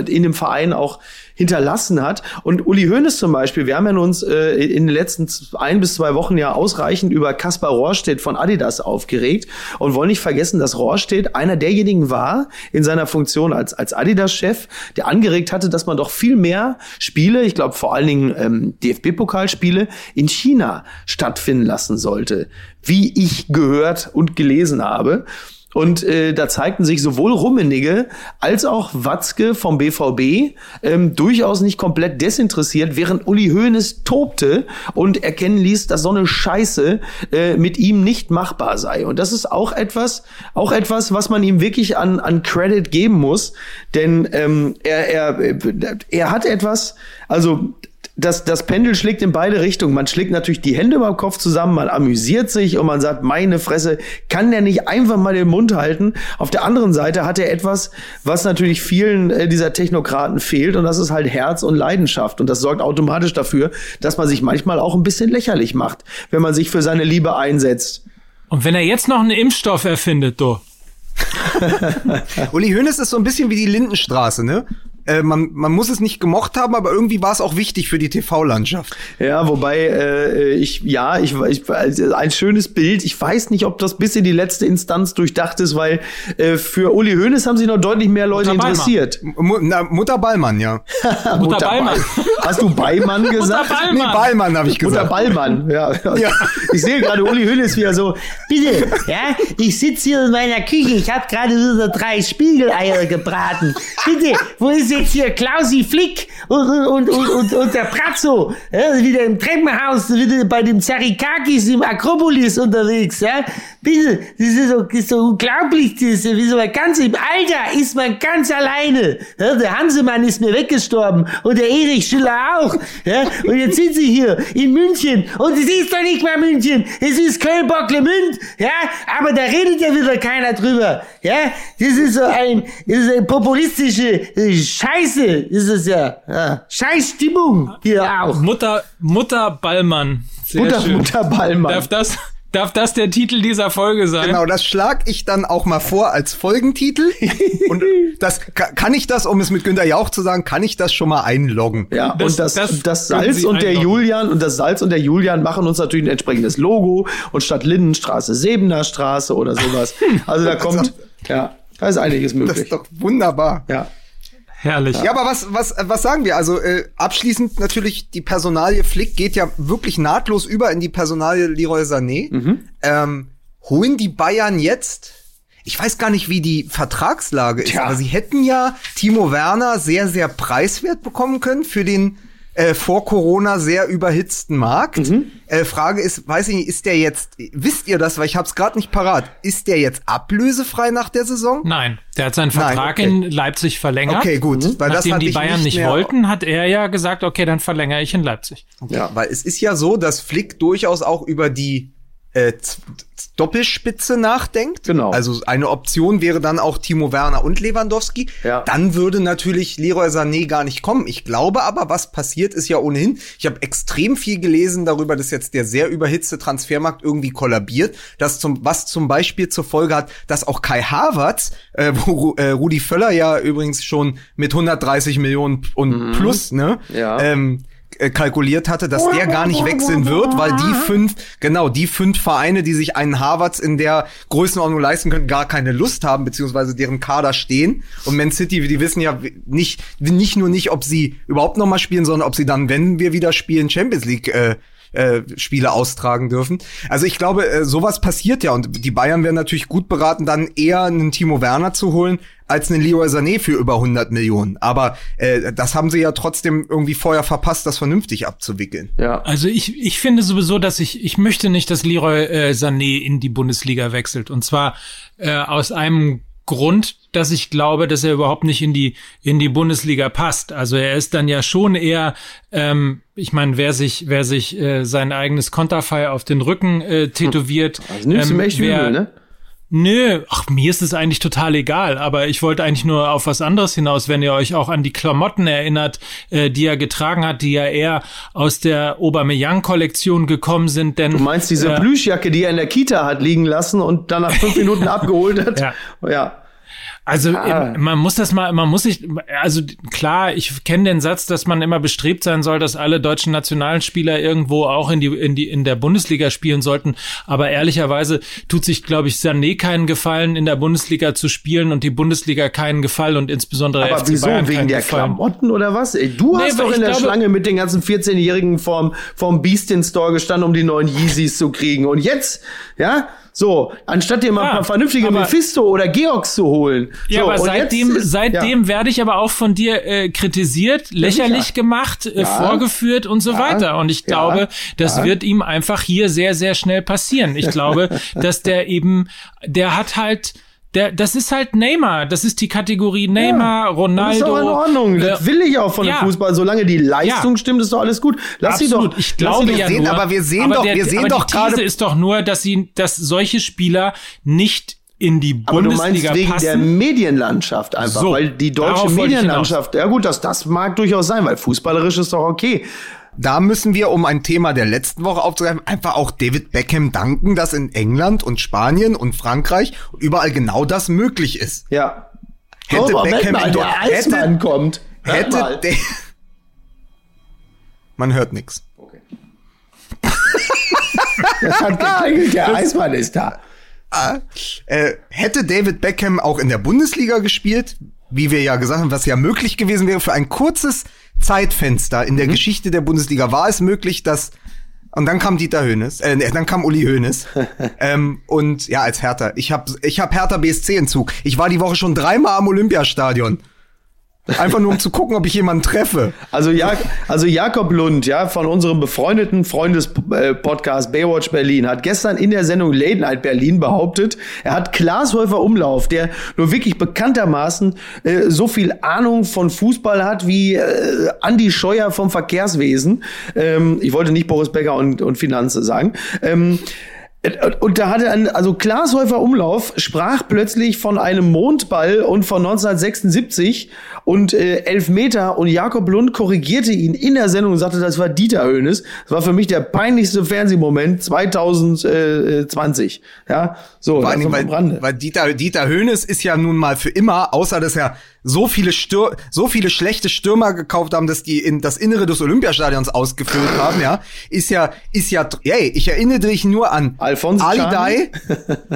in dem Verein auch hinterlassen hat. Und Uli Hoeneß zum Beispiel, wir haben ja uns äh, in den letzten ein bis zwei Wochen ja ausreichend über Kaspar Rohrstedt von Adidas aufgeregt und wollen nicht vergessen, dass Rohrstedt einer derjenigen war in seiner Funktion als, als Adidas-Chef, der angeregt hatte, dass man doch viel mehr Spiele, ich glaube vor allen Dingen ähm, DFB-Pokalspiele, in China stattfinden lassen sollte, wie ich gehört und gelesen habe. Und äh, da zeigten sich sowohl Rummenigge als auch Watzke vom BVB ähm, durchaus nicht komplett desinteressiert, während Uli Hoeneß tobte und erkennen ließ, dass so eine Scheiße äh, mit ihm nicht machbar sei. Und das ist auch etwas, auch etwas, was man ihm wirklich an, an Credit geben muss. Denn ähm, er, er, er hat etwas, also das, das Pendel schlägt in beide Richtungen. Man schlägt natürlich die Hände über dem Kopf zusammen, man amüsiert sich und man sagt, meine Fresse, kann der nicht einfach mal den Mund halten? Auf der anderen Seite hat er etwas, was natürlich vielen äh, dieser Technokraten fehlt und das ist halt Herz und Leidenschaft. Und das sorgt automatisch dafür, dass man sich manchmal auch ein bisschen lächerlich macht, wenn man sich für seine Liebe einsetzt. Und wenn er jetzt noch einen Impfstoff erfindet, du. [LAUGHS] Uli Hoeneß ist so ein bisschen wie die Lindenstraße, ne? Äh, man, man muss es nicht gemocht haben, aber irgendwie war es auch wichtig für die TV-Landschaft. Ja, wobei äh, ich, ja, ich, ich, ein schönes Bild. Ich weiß nicht, ob das bis in die letzte Instanz durchdacht ist, weil äh, für Uli Hoeneß haben sich noch deutlich mehr Leute Mutter interessiert. Mu na, Mutter Ballmann, ja. [LAUGHS] Mutter Ballmann. Hast du Ballmann [LAUGHS] gesagt? Mutter Nee, Ballmann. Ballmann habe ich Mutter gesagt. Ballmann, ja. [LAUGHS] Ja. Ich sehe gerade Uli Hoeneß wieder so, Bitte, ja, ich sitze hier in meiner Küche, ich habe gerade wieder drei Spiegeleier gebraten. Bitte, wo ist jetzt hier Klausi Flick und, und, und, und, und der Pratzo? Ja, wieder im Treppenhaus, wieder bei dem Zarikakis im Akropolis unterwegs, ja? Bitte, das ist so, so unglaublich, das ist, so ganz im Alter ist man ganz alleine. Ja, der Hansemann ist mir weggestorben und der Erich Schiller auch. Ja? Und jetzt sind sie hier in München und es ist doch nicht mal München, es ist Köln-Bocklemünd, ja, aber da redet ja wieder keiner drüber, ja, das ist so ein, das ist eine populistische äh, Scheiße, ist es ja, ja. Scheißstimmung hier auch. Mutter, Mutter Ballmann. Sehr Mutter, schön. Mutter Ballmann. Darf das, darf das der Titel dieser Folge sein? Genau, das schlag ich dann auch mal vor als Folgentitel. [LAUGHS] Und das ka- kann ich das, um es mit Günter Jauch zu sagen, kann ich das schon mal einloggen. Ja, Das- und das, das das, Salz und der. Julian und das Salz und der Julian machen uns natürlich ein entsprechendes Logo und statt Lindenstraße Sebener Straße oder sowas. Also da kommt, ja, da ist einiges Das möglich. ist doch wunderbar. Ja. Herrlich. Ja, aber was, was, was sagen wir? Also äh, abschließend natürlich die Personalie Flick geht ja wirklich nahtlos über in die Personalie Leroy Sané. Ähm, holen die Bayern jetzt? Ich weiß gar nicht, wie die Vertragslage ist, Tja. aber sie hätten ja Timo Werner sehr, sehr preiswert bekommen können für den äh, vor Corona sehr überhitzten Markt. Äh, Frage ist, weiß ich nicht, ist der jetzt, wisst ihr das, weil ich hab's gerade nicht parat, ist der jetzt ablösefrei nach der Saison? Nein, der hat seinen Nein, Vertrag okay. in Leipzig verlängert. Okay, gut, weil das Nachdem hatte die Bayern nicht, mehr- wollten, hat er ja gesagt, okay, dann verlängere ich in Leipzig. Ja. Weil es ist ja so, dass Flick durchaus auch über die äh, Doppelspitze nachdenkt. Genau. Also eine Option wäre dann auch Timo Werner und Lewandowski. Ja. Dann würde natürlich Leroy Sané gar nicht kommen. Ich glaube aber, was passiert ist ja ohnehin. Ich habe extrem viel gelesen darüber, dass jetzt der sehr überhitzte Transfermarkt irgendwie kollabiert. Das zum, was zum Beispiel zur Folge hat, dass auch Kai Havertz, äh, [LAUGHS] wo äh, Rudi Völler ja übrigens schon mit 130 Millionen und plus, ne? Ja. Ähm, äh, kalkuliert hatte, dass der gar nicht wechseln wird, weil die fünf, genau, die fünf Vereine, die sich einen Harvards in der Größenordnung leisten können, gar keine Lust haben, beziehungsweise deren Kader stehen. Und Man City, die wissen ja nicht, nicht nur nicht, ob sie überhaupt noch mal spielen, sondern ob sie dann, wenn wir wieder spielen, Champions League äh, äh, Spiele austragen dürfen. Also ich glaube, äh, sowas passiert ja und die Bayern wären natürlich gut beraten, dann eher einen Timo Werner zu holen, als einen Leroy Sané für über 100 Millionen. Aber äh, das haben sie ja trotzdem irgendwie vorher verpasst, das vernünftig abzuwickeln. Ja. Also ich, ich finde sowieso, dass ich, ich möchte nicht, dass Leroy äh, Sané in die Bundesliga wechselt. Und zwar äh, aus einem Grund, dass ich glaube, dass er überhaupt nicht in die in die Bundesliga passt. Also er ist dann ja schon eher, ähm, ich meine, wer sich wer sich äh, sein eigenes Konterfei auf den Rücken äh, tätowiert, Also nimmst du ähm, mir echt wer- übel, ne? Nö, ach, mir ist es eigentlich total egal, aber ich wollte eigentlich nur auf was anderes hinaus, wenn ihr euch auch an die Klamotten erinnert, äh, die er getragen hat, die ja eher aus der Aubameyang-Kollektion gekommen sind, denn Du meinst diese äh, Plüschjacke, die er in der Kita hat liegen lassen und dann nach fünf [LAUGHS] Minuten abgeholt hat? Ja. ja. Also Ah. ähm, man muss das mal, man muss sich, also klar, ich kenne den Satz, dass man immer bestrebt sein soll, dass alle deutschen Nationalspieler irgendwo auch in die in die in der Bundesliga spielen sollten. Aber ehrlicherweise tut sich, glaube ich, Sané keinen Gefallen, in der Bundesliga zu spielen und die Bundesliga keinen Gefallen und insbesondere der Aber FC wieso? Bayern wegen der Gefallen. Klamotten oder was? Ey, du hast doch in der glaube- Schlange mit den ganzen 14-Jährigen vorm, vorm Beast in Store gestanden, um die neuen Yeezys zu kriegen. Und jetzt, ja, so, anstatt dir mal Ja, ein paar vernünftige aber- Mephisto oder Georgs zu holen. Ja, so, aber und seitdem, ist- seitdem werde ich aber auch von dir äh, kritisiert, lächerlich sicher. gemacht, äh, Ja. vorgeführt und so Ja. weiter. Und ich Ja. glaube, das Ja. wird ihm einfach hier sehr, sehr schnell passieren. Ich glaube, [LAUGHS] dass der eben, der hat halt, der, das ist halt Neymar. Das ist die Kategorie Neymar, Das Ronaldo. ist doch in Ordnung. Das will ich auch von ja. dem Fußball. Solange die Leistung Ja. stimmt, ist doch alles gut. Lass sie Absolut. doch. ich glaube sie ja sehen- nur, aber wir sehen aber doch- der, wir sehen aber doch die These gerade- ist doch nur, dass sie, dass solche Spieler nicht in die Aber du meinst Bundesliga wegen passen. der Medienlandschaft einfach, So, weil die deutsche Medienlandschaft, ja gut, das, das mag durchaus sein, weil fußballerisch ist doch okay. Da müssen wir, um ein Thema der letzten Woche aufzugreifen, einfach auch David Beckham danken, dass in England und Spanien und Frankreich überall genau das möglich ist. Ja. Hätte oh, Beckham mal, in der Eismann hätte- kommt. Hört Hätte mal. der Man hört nix. [LAUGHS] Das hat geklingelt, der Eismann ist da. Äh, hätte David Beckham auch in der Bundesliga gespielt, wie wir ja gesagt haben, was ja möglich gewesen wäre, für ein kurzes Zeitfenster in Mhm. der Geschichte der Bundesliga war es möglich, dass und dann kam Dieter Höhnes, äh, dann kam Uli Hoeneß. [LAUGHS] ähm, und ja, als Hertha. Ich hab, ich hab Hertha BSC in Zug. Ich war die Woche schon dreimal am Olympiastadion. Einfach nur um zu gucken, ob ich jemanden treffe. Also, Jak also Jakob Lund, ja, von unserem befreundeten Freundes-Podcast Baywatch Berlin, hat gestern in der Sendung Late Night Berlin behauptet, er hat Klaas Häufer Umlauf, der nur wirklich bekanntermaßen äh, so viel Ahnung von Fußball hat wie äh, Andi Scheuer vom Verkehrswesen. Ähm, ich wollte nicht Boris Becker und, und Finanze sagen. Ähm, und da hatte ein, also Klaas Häufer Umlauf sprach plötzlich von einem Mondball und von 1976 und äh, Elfmeter und Jakob Lund korrigierte ihn in der Sendung und sagte, das war Dieter Höhnes. Das war für mich der peinlichste Fernsehmoment 2020. Ja, so, Vor am weil, weil Dieter, Dieter Höhnes ist ja nun mal für immer, außer dass er so viele Stür so viele schlechte Stürmer gekauft haben, dass die in das Innere des Olympiastadions ausgefüllt haben, ja, ist ja, ist ja, hey, ich erinnere dich nur an Alphonse Ali. Dai, [LAUGHS]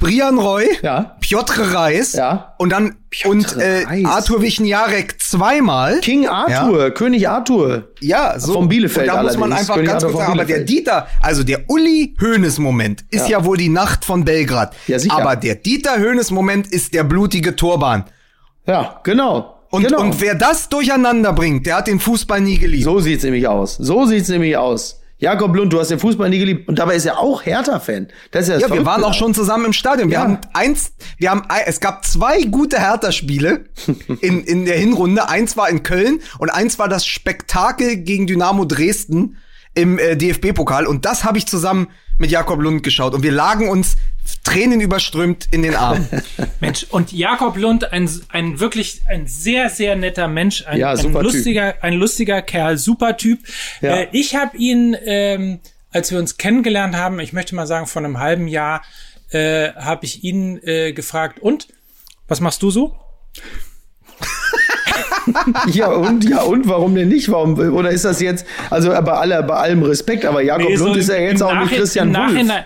Brian Roy, Ja. Piotr Reis Ja. und dann und äh, Reis. Arthur Wichniarek zweimal. King Arthur, König Arthur. Ja, so. Vom Bielefeld Und da muss man allerdings. einfach König ganz Arthur kurz sagen, aber der. Dieter, also der Uli Hoeneß Moment ist ja. Ja. wohl die Nacht von Belgrad. Ja, sicher. Aber der Dieter Hoeneß Moment ist der blutige Turban. Ja, genau. Und, genau. und wer das durcheinander bringt, der hat den Fußball nie geliebt. So sieht's nämlich aus. So sieht's nämlich aus. Jakob Lund, du hast den Fußball nie geliebt und dabei ist er auch Hertha-Fan. Das ist ja, das ja, wir waren auch schon zusammen im Stadion. Wir Ja. haben eins, wir haben, es gab zwei gute Hertha-Spiele in, in der Hinrunde. Eins war in Köln und eins war das Spektakel gegen Dynamo Dresden im äh, DFB-Pokal. Und das habe ich zusammen mit Jakob Lund geschaut. Und wir lagen uns Tränen überströmt in den Armen. [LAUGHS] Mensch, und Jakob Lund, ein, ein wirklich ein sehr, sehr netter Mensch, ein, Ja, ein super Typ. lustiger, ein lustiger Kerl, super Typ. Ja. Äh, ich habe ihn, ähm, als wir uns kennengelernt haben, ich möchte mal sagen, vor einem halben Jahr, äh, habe ich ihn äh, gefragt, und was machst du so? [LAUGHS] [LAUGHS] Ja und ja und warum denn nicht? Warum oder ist das jetzt also bei aller bei allem Respekt, aber Jakob Nee, so Lund ist ja jetzt auch nicht Nachhi- Christian im Wulff. Nachhinein,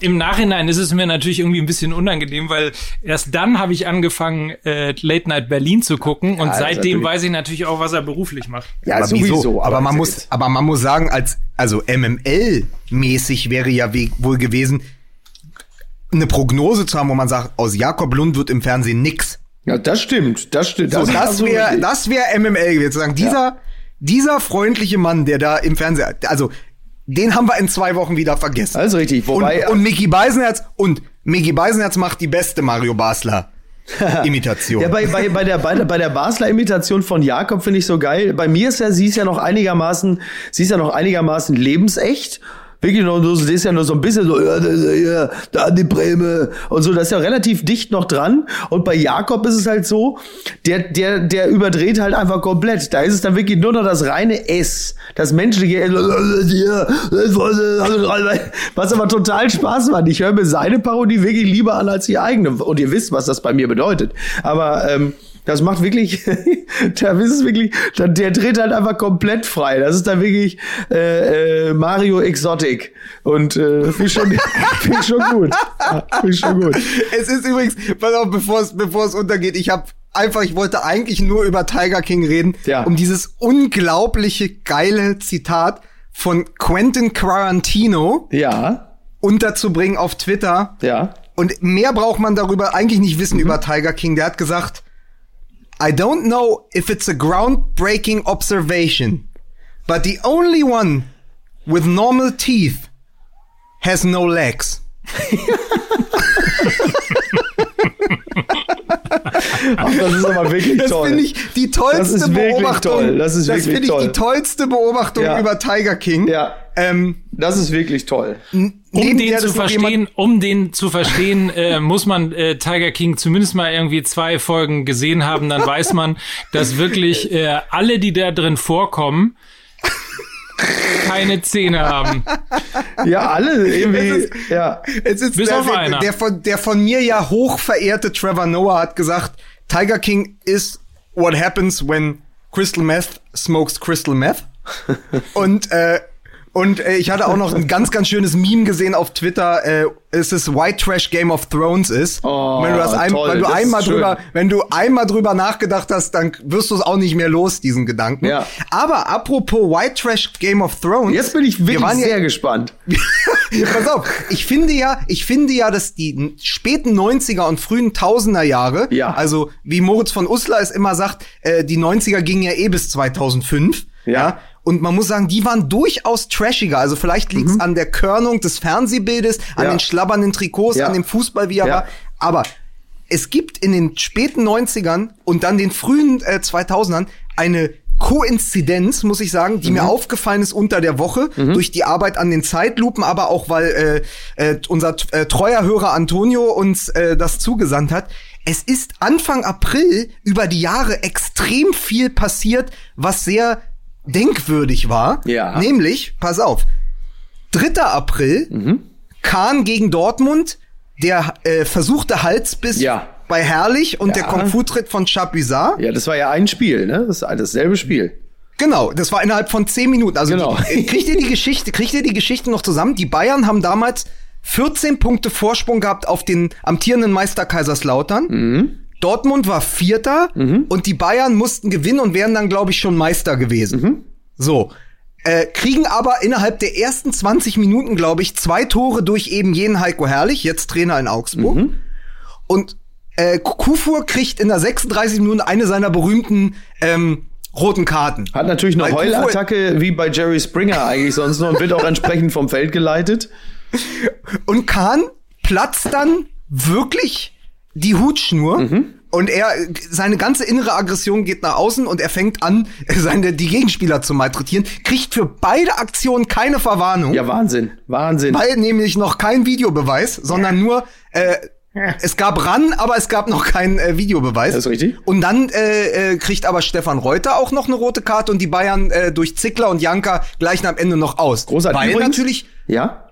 Im Nachhinein ist es mir natürlich irgendwie ein bisschen unangenehm, weil erst dann habe ich angefangen, äh, Late Night Berlin zu gucken und ist seitdem weiß ich natürlich auch, was er beruflich macht. Ja, aber sowieso. wieso? Aber man muss, aber man muss sagen, als, also MML-mäßig wäre ja wohl gewesen, eine Prognose zu haben, wo man sagt, aus Jakob Lund wird im Fernsehen nix. Ja, das stimmt, das stimmt. So, ist das absolut wäre, richtig. das wäre MML gewesen, zu sagen, dieser, dieser freundliche Mann, der da im Fernsehen, also, den haben wir in zwei Wochen wieder vergessen. Also richtig, und, wobei und Mickey Beisenherz, und Mickey Beisenherz macht die beste Mario Basler [LAUGHS] Imitation. Ja, bei, bei, bei, der, bei, der, bei der Basler Imitation von Jakob finde ich so geil. Bei mir ist ja, sie ist ja noch einigermaßen, sie ist ja noch einigermaßen lebensecht. Wirklich nur so, das ist ja nur so ein bisschen so, ja, ist ja, da die Breme und so, das ist ja relativ dicht noch dran. Und bei Jakob ist es halt so, der, der, der überdreht halt einfach komplett. Da ist es dann wirklich nur noch das reine S, das menschliche, was aber total Spaß macht. Ich höre mir seine Parodie wirklich lieber an als die eigene. Und ihr wisst, was das bei mir bedeutet. Aber ähm, das macht wirklich, [LAUGHS] da ist es wirklich, der, der dreht halt einfach komplett frei. Das ist dann wirklich äh, äh, Mario Exotic. Und äh, finde ich, schon- [LAUGHS] find schon gut. Ja, Finde ich schon gut. Es ist übrigens, pass auf, bevor es, bevor es untergeht, ich habe einfach, ich wollte eigentlich nur über Tiger King reden, Ja. um dieses unglaubliche geile Zitat von Quentin Quarantino Ja, unterzubringen auf Twitter. ja. Und mehr braucht man darüber eigentlich nicht wissen über Tiger King. Der hat gesagt, I don't know if it's a groundbreaking observation, but the only one with normal teeth has no legs. Ach, das ist aber wirklich Das toll. finde ich die tollste Das ist Beobachtung. toll. Das ist wirklich finde ich toll. die tollste Beobachtung Ja. über Tiger King. Ja. Ähm, das ist wirklich toll. Um neben den der zu verstehen, um den zu verstehen, äh, muss man äh, Tiger King zumindest mal irgendwie zwei Folgen gesehen haben, dann weiß man, dass wirklich äh, alle, die da drin vorkommen, keine Zähne haben. Ja, alle irgendwie. Ja. Es ist Bis der, auf der, einer. der, von, der von mir ja hoch verehrte Trevor Noah hat gesagt, Tiger King is what happens when Crystal Meth smokes Crystal Meth. [LAUGHS] und äh, und äh, ich hatte auch noch ein ganz, ganz schönes Meme gesehen auf Twitter, äh, es ist White Trash Game of Thrones ist. Oh, wenn du das, ein, toll, wenn du das einmal drüber, wenn du einmal drüber nachgedacht hast, dann wirst du es auch nicht mehr los, diesen Gedanken. Ja. Aber apropos White Trash Game of Thrones. Jetzt bin ich wir wirklich ja- sehr gespannt. [LAUGHS] Pass auf, ich finde ja, ich finde ja, dass die späten 90er und frühen 1000er Jahre, Ja. also wie Moritz von Uslar es immer sagt, äh, die 90er gingen ja eh bis 2005, Ja. Und man muss sagen, die waren durchaus trashiger. Also vielleicht liegt es an der Körnung des Fernsehbildes, an Mhm. Ja. den schlabbernden Trikots, Ja. an dem Fußball, wie er Ja. war. Aber es gibt in den späten 90ern und dann den frühen äh, 2000ern eine Koinzidenz, muss ich sagen, die mir aufgefallen ist unter der Woche durch die Arbeit an den Zeitlupen, aber auch weil äh, äh, unser äh, treuer Hörer Antonio uns äh, das zugesandt hat. Es ist Anfang April über die Jahre extrem viel passiert, was sehr denkwürdig war. Ja. Nämlich, pass auf, 3. April, Kahn gegen Dortmund, der äh, versuchte Halsbiss Ja. bei Herrlich und Ja. der Kung-Fu-Tritt von Chapuisat. Ja, das war ja ein Spiel, ne? Das ist dasselbe Spiel. Genau, das war innerhalb von 10 Minuten. Also Genau. die, äh, kriegt ihr die Geschichte, kriegt ihr die Geschichte noch zusammen? Die Bayern haben damals 14 Punkte Vorsprung gehabt auf den amtierenden Meister Kaiserslautern. Mhm. Dortmund war Vierter und die Bayern mussten gewinnen und wären dann, glaube ich, schon Meister gewesen. Mhm. So. Äh, kriegen aber innerhalb der ersten 20 Minuten, glaube ich, zwei Tore durch eben jenen Heiko Herrlich, jetzt Trainer in Augsburg. Mhm. Und äh, Kufur kriegt in der 36 Minuten eine seiner berühmten ähm, roten Karten. Hat natürlich eine Weil Kufur- Heulattacke wie bei Jerry Springer eigentlich sonst nur und wird auch entsprechend vom Feld geleitet. Und Kahn platzt dann wirklich die Hutschnur. Und er, seine ganze innere Aggression geht nach außen und er fängt an, [LAUGHS] seine, die Gegenspieler zu malträtieren, kriegt für beide Aktionen keine Verwarnung. Ja, Wahnsinn. Wahnsinn. Weil nämlich noch kein Videobeweis, sondern nur, äh, es gab ran, aber es gab noch keinen äh, Videobeweis. Das ist richtig. Und dann äh, äh, kriegt aber Stefan Reuter auch noch eine rote Karte und die Bayern äh, durch Zickler und Janka gleichen am Ende noch aus. Großartig. Weil Übrigens- natürlich Ja?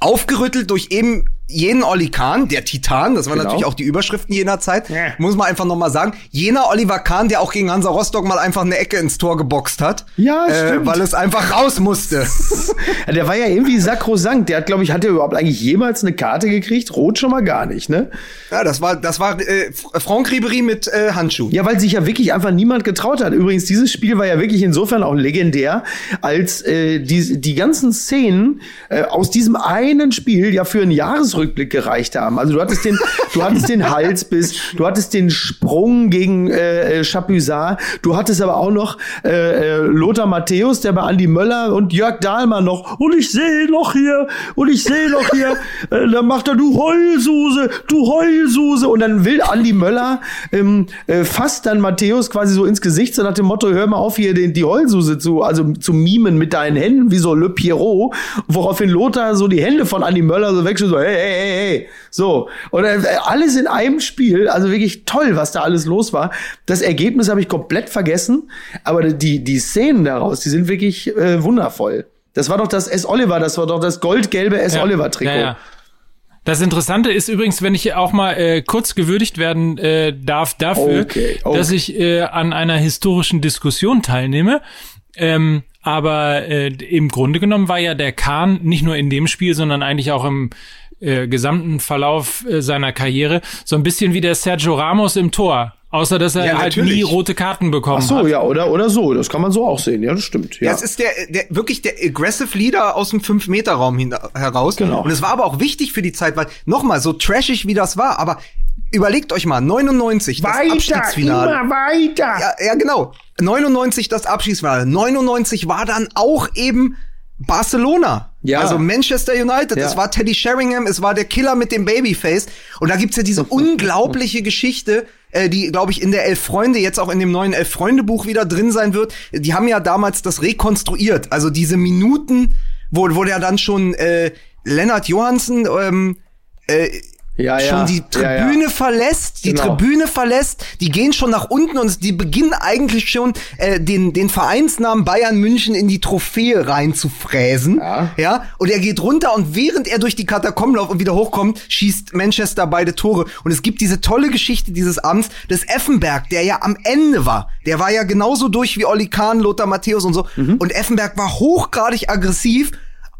aufgerüttelt durch eben jenen Olli Kahn, der Titan, das waren Genau. natürlich auch die Überschriften jener Zeit, Ja. muss man einfach nochmal sagen, jener Oliver Kahn, der auch gegen Hansa Rostock mal einfach eine Ecke ins Tor geboxt hat, Ja, äh, stimmt. weil es einfach raus musste. [LAUGHS] Der war ja irgendwie sakrosankt. Der hat, glaube ich, hat der überhaupt eigentlich jemals eine Karte gekriegt? Rot schon mal gar nicht, ne? ja, das war, das war äh, Franck Ribery mit äh, Handschuhen. Ja, weil sich ja wirklich einfach niemand getraut hat. Übrigens, dieses Spiel war ja wirklich insofern auch legendär, als äh, die, die ganzen Szenen äh, aus diesem einen Spiel ja für einen Leistungsrückblick gereicht haben. Also du hattest den, du hattest den Halsbiss, du hattest den Sprung gegen äh, Chapuisat, du hattest aber auch noch äh, äh, Lothar Matthäus, der bei Andi Möller und Jörg Dahlmann noch, und ich sehe noch hier, und ich sehe noch hier, äh, dann macht er, du Heulsuse, du Heulsuse, und dann will Andi Möller ähm, äh, fast dann Matthäus quasi so ins Gesicht, so nach dem Motto, hör mal auf hier den, die Heulsuse zu, also zu mimen mit deinen Händen, wie so Le Pierrot, woraufhin Lothar so die Hände von Andi Möller so wegschüttelt, so, hey, hey, hey, hey, so. Und äh, alles in einem Spiel, also wirklich toll, was da alles los war. Das Ergebnis habe ich komplett vergessen, aber die, die Szenen daraus, die sind wirklich äh, wundervoll. Das war doch das S. Oliver, das war doch das goldgelbe S. Oliver Trikot. Ja, ja. Das Interessante ist übrigens, wenn ich auch mal äh, kurz gewürdigt werden äh, darf dafür, Okay, okay. dass ich äh, an einer historischen Diskussion teilnehme. Ähm, aber äh, im Grunde genommen war ja der Kahn nicht nur in dem Spiel, sondern eigentlich auch im äh, gesamten Verlauf äh, seiner Karriere so ein bisschen wie der Sergio Ramos im Tor. Außer dass er Ja, halt natürlich. nie rote Karten bekommen Ach so, hat. ja, oder, oder so. Das kann man so auch sehen. Ja, das stimmt. Ja. Es ist der, der wirklich der aggressive Leader aus dem 5-Meter-Raum hin- heraus. Genau. Und es war aber auch wichtig für die Zeit, weil, nochmal, so trashig wie das war, aber überlegt euch mal, 99, das Weiter, Abstiegsfinale. immer weiter. Ja, ja, genau. 99 das Abschiedsfinale. 99 war dann auch eben Barcelona. Ja. Also Manchester United. Ja. Es war Teddy Sheringham, es war der Killer mit dem Babyface. Und da gibt's ja diese [LAUGHS] unglaubliche Geschichte, äh, die, glaube ich, in der Elf Freunde, jetzt auch in dem neuen Elf Freunde Buch wieder drin sein wird. Die haben ja damals das rekonstruiert. Also diese Minuten, wo, wo der dann schon äh, Lennart Johansen ähm, äh, Ja, ja. schon die Ja, ja. Tribüne verlässt, die Genau. Tribüne verlässt, die gehen schon nach unten und die beginnen eigentlich schon äh, den den Vereinsnamen Bayern München in die Trophäe reinzufräsen. Ja. ja, und er geht runter und während er durch die Katakomben läuft und wieder hochkommt, schießt Manchester beide Tore und es gibt diese tolle Geschichte dieses Abends des Effenberg, der ja am Ende war. Der war ja genauso durch wie Olli Kahn, Lothar Matthäus und so Mhm. und Effenberg war hochgradig aggressiv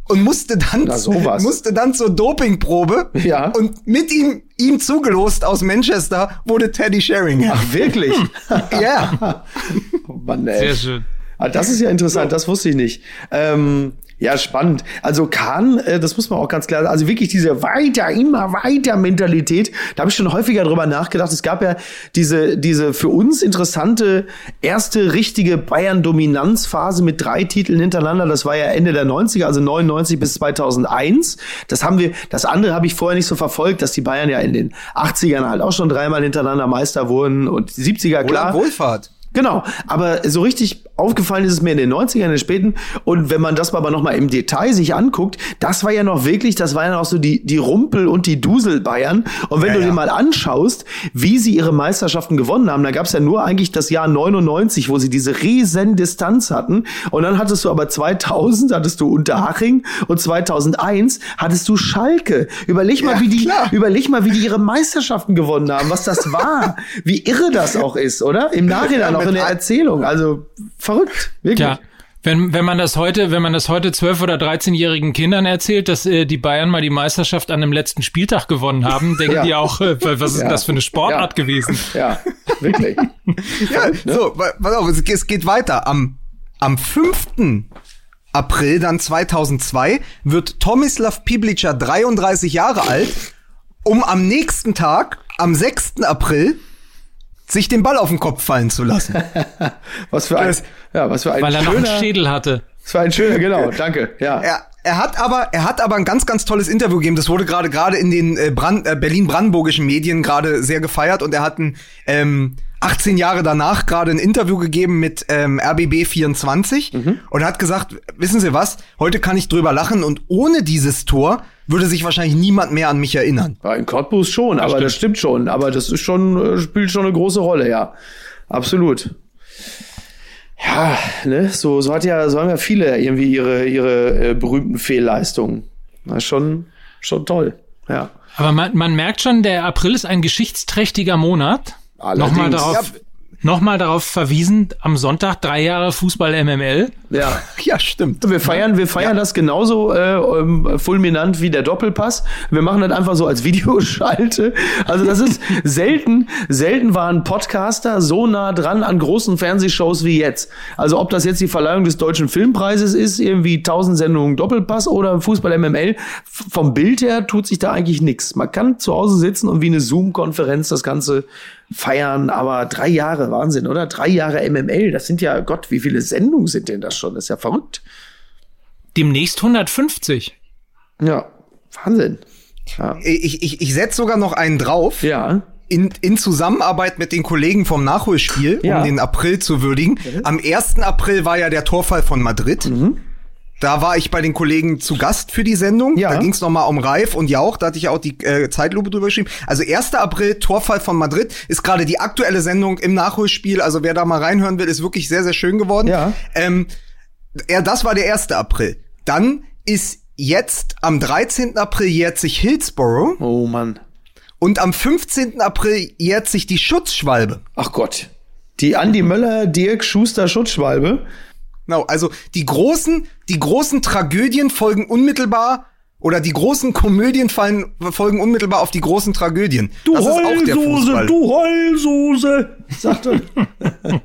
und musste dann Na, sowas. musste dann zur Dopingprobe Ja. und mit ihm, ihm zugelost aus Manchester wurde Teddy Sheringham. Ach, wirklich? Ja. Oh [LAUGHS] Mann, ey. Sehr schön. Ah, das ist ja interessant, das wusste ich nicht. Ähm, ja, spannend. Also Kahn, äh, das muss man auch ganz klar sagen, also wirklich diese weiter, immer weiter Mentalität, da habe ich schon häufiger drüber nachgedacht. Es gab ja diese, diese für uns interessante erste richtige Bayern-Dominanzphase mit drei Titeln hintereinander. Das war ja Ende der 90er, also 99 bis 2001. Das haben wir, das andere habe ich vorher nicht so verfolgt, dass die Bayern ja in den 80ern halt auch schon dreimal hintereinander Meister wurden und die 70er klar. Roland Wohlfahrt. Genau, aber so richtig aufgefallen ist es mir in den 90ern, in den späten. Und wenn man das aber noch mal im Detail sich anguckt, das war ja noch wirklich, das waren ja noch so die, die Rumpel- und die Dusel-Bayern. Und wenn Ja, du dir ja. mal anschaust, wie sie ihre Meisterschaften gewonnen haben, da gab es ja nur eigentlich das Jahr 99, wo sie diese riesen Distanz hatten. Und dann hattest du aber 2000, hattest du Unterhaching und 2001 hattest du Schalke. Überleg mal, Ja, wie die, klar. überleg mal, wie die ihre Meisterschaften gewonnen haben, was das war, wie irre das auch ist, oder? Im Nachhinein auch in der Erzählung. Also verrückt, wirklich. Ja. Wenn, wenn man das heute, wenn man das heute 12- oder 13-jährigen Kindern erzählt, dass äh, die Bayern mal die Meisterschaft an dem letzten Spieltag gewonnen haben, [LAUGHS] denken Ja. die auch, äh, was ist Ja. das für eine Sportart Ja. gewesen? Ja, wirklich. [LAUGHS] Ja, ne? so, pass auf, es, geht- es geht weiter. Am, am 5. April dann 2002 wird Tomislav Piblica 33 Jahre alt, um am nächsten Tag, am 6. April, sich den Ball auf den Kopf fallen zu lassen. [LAUGHS] Was für ein, Das- ja, was für ein Weil er noch einen Schädel hatte. was für ein schöner, genau, danke, ja. [LAUGHS] Er, er hat aber, er hat aber ein ganz, ganz tolles Interview gegeben. Das wurde gerade gerade in den äh, Brand, äh, Berlin-Brandenburgischen Medien gerade sehr gefeiert und er hat ein, ähm, 18 Jahre danach gerade ein Interview gegeben mit ähm, RBB 24 und hat gesagt, wissen Sie was, heute kann ich drüber lachen und ohne dieses Tor würde sich wahrscheinlich niemand mehr an mich erinnern. Ja, in Cottbus schon, aber das stimmt schon. Aber das ist schon, äh, spielt schon eine große Rolle, ja. Absolut. Ja, ne, so, so hat ja, so haben ja viele irgendwie ihre, ihre äh, berühmten Fehlleistungen. Das ist schon, schon toll. Ja. Aber man, man merkt schon, der April ist ein geschichtsträchtiger Monat. Allerdings. Nochmal darauf. Ja, nochmal darauf verwiesen, am Sonntag drei Jahre Fußball MML. Ja. [LAUGHS] Ja, stimmt. Wir feiern, wir feiern das genauso äh, ähm, fulminant wie der Doppelpass. Wir machen das einfach so als [LAUGHS] Videoschalte. Also das ist [LAUGHS] selten, selten waren Podcaster so nah dran an großen Fernsehshows wie jetzt. Also ob das jetzt die Verleihung des Deutschen Filmpreises ist, irgendwie 1000 Sendungen Doppelpass oder Fußball MML, vom Bild her tut sich da eigentlich nichts. Man kann zu Hause sitzen und wie eine Zoom-Konferenz das Ganze feiern, aber drei Jahre, Wahnsinn, oder? Drei Jahre MML, das sind ja, Gott, wie viele Sendungen sind denn das schon? Das ist ja verrückt. Demnächst 150. Ja, Wahnsinn. Ja. Ich, ich, ich setze sogar noch einen drauf. ja. In, in Zusammenarbeit mit den Kollegen vom Nachholspiel, Ja. um den April zu würdigen. Am 1. April war ja der Torfall von Madrid. Da war ich bei den Kollegen zu Gast für die Sendung. Ja. Da ging es nochmal um Reif und Jauch. Da hatte ich ja auch die äh, Zeitlupe drüber geschrieben. Also 1. April, Torfall von Madrid, ist gerade die aktuelle Sendung im Nachholspiel. Also wer da mal reinhören will, ist wirklich sehr, sehr schön geworden. Ja. Ähm, ja, das war der 1. April. Dann ist jetzt am 13. April jährt sich Hillsborough Oh Mann. und am 15. April jährt sich die Schutzschwalbe. Ach Gott. Die Andi Möller, Dirk Schuster Schutzschwalbe. Genau, also die großen, die großen Tragödien folgen unmittelbar oder die großen Komödien fallen, folgen unmittelbar auf die großen Tragödien. das auch der Fußball. du Heulsuse, sagte. [LAUGHS]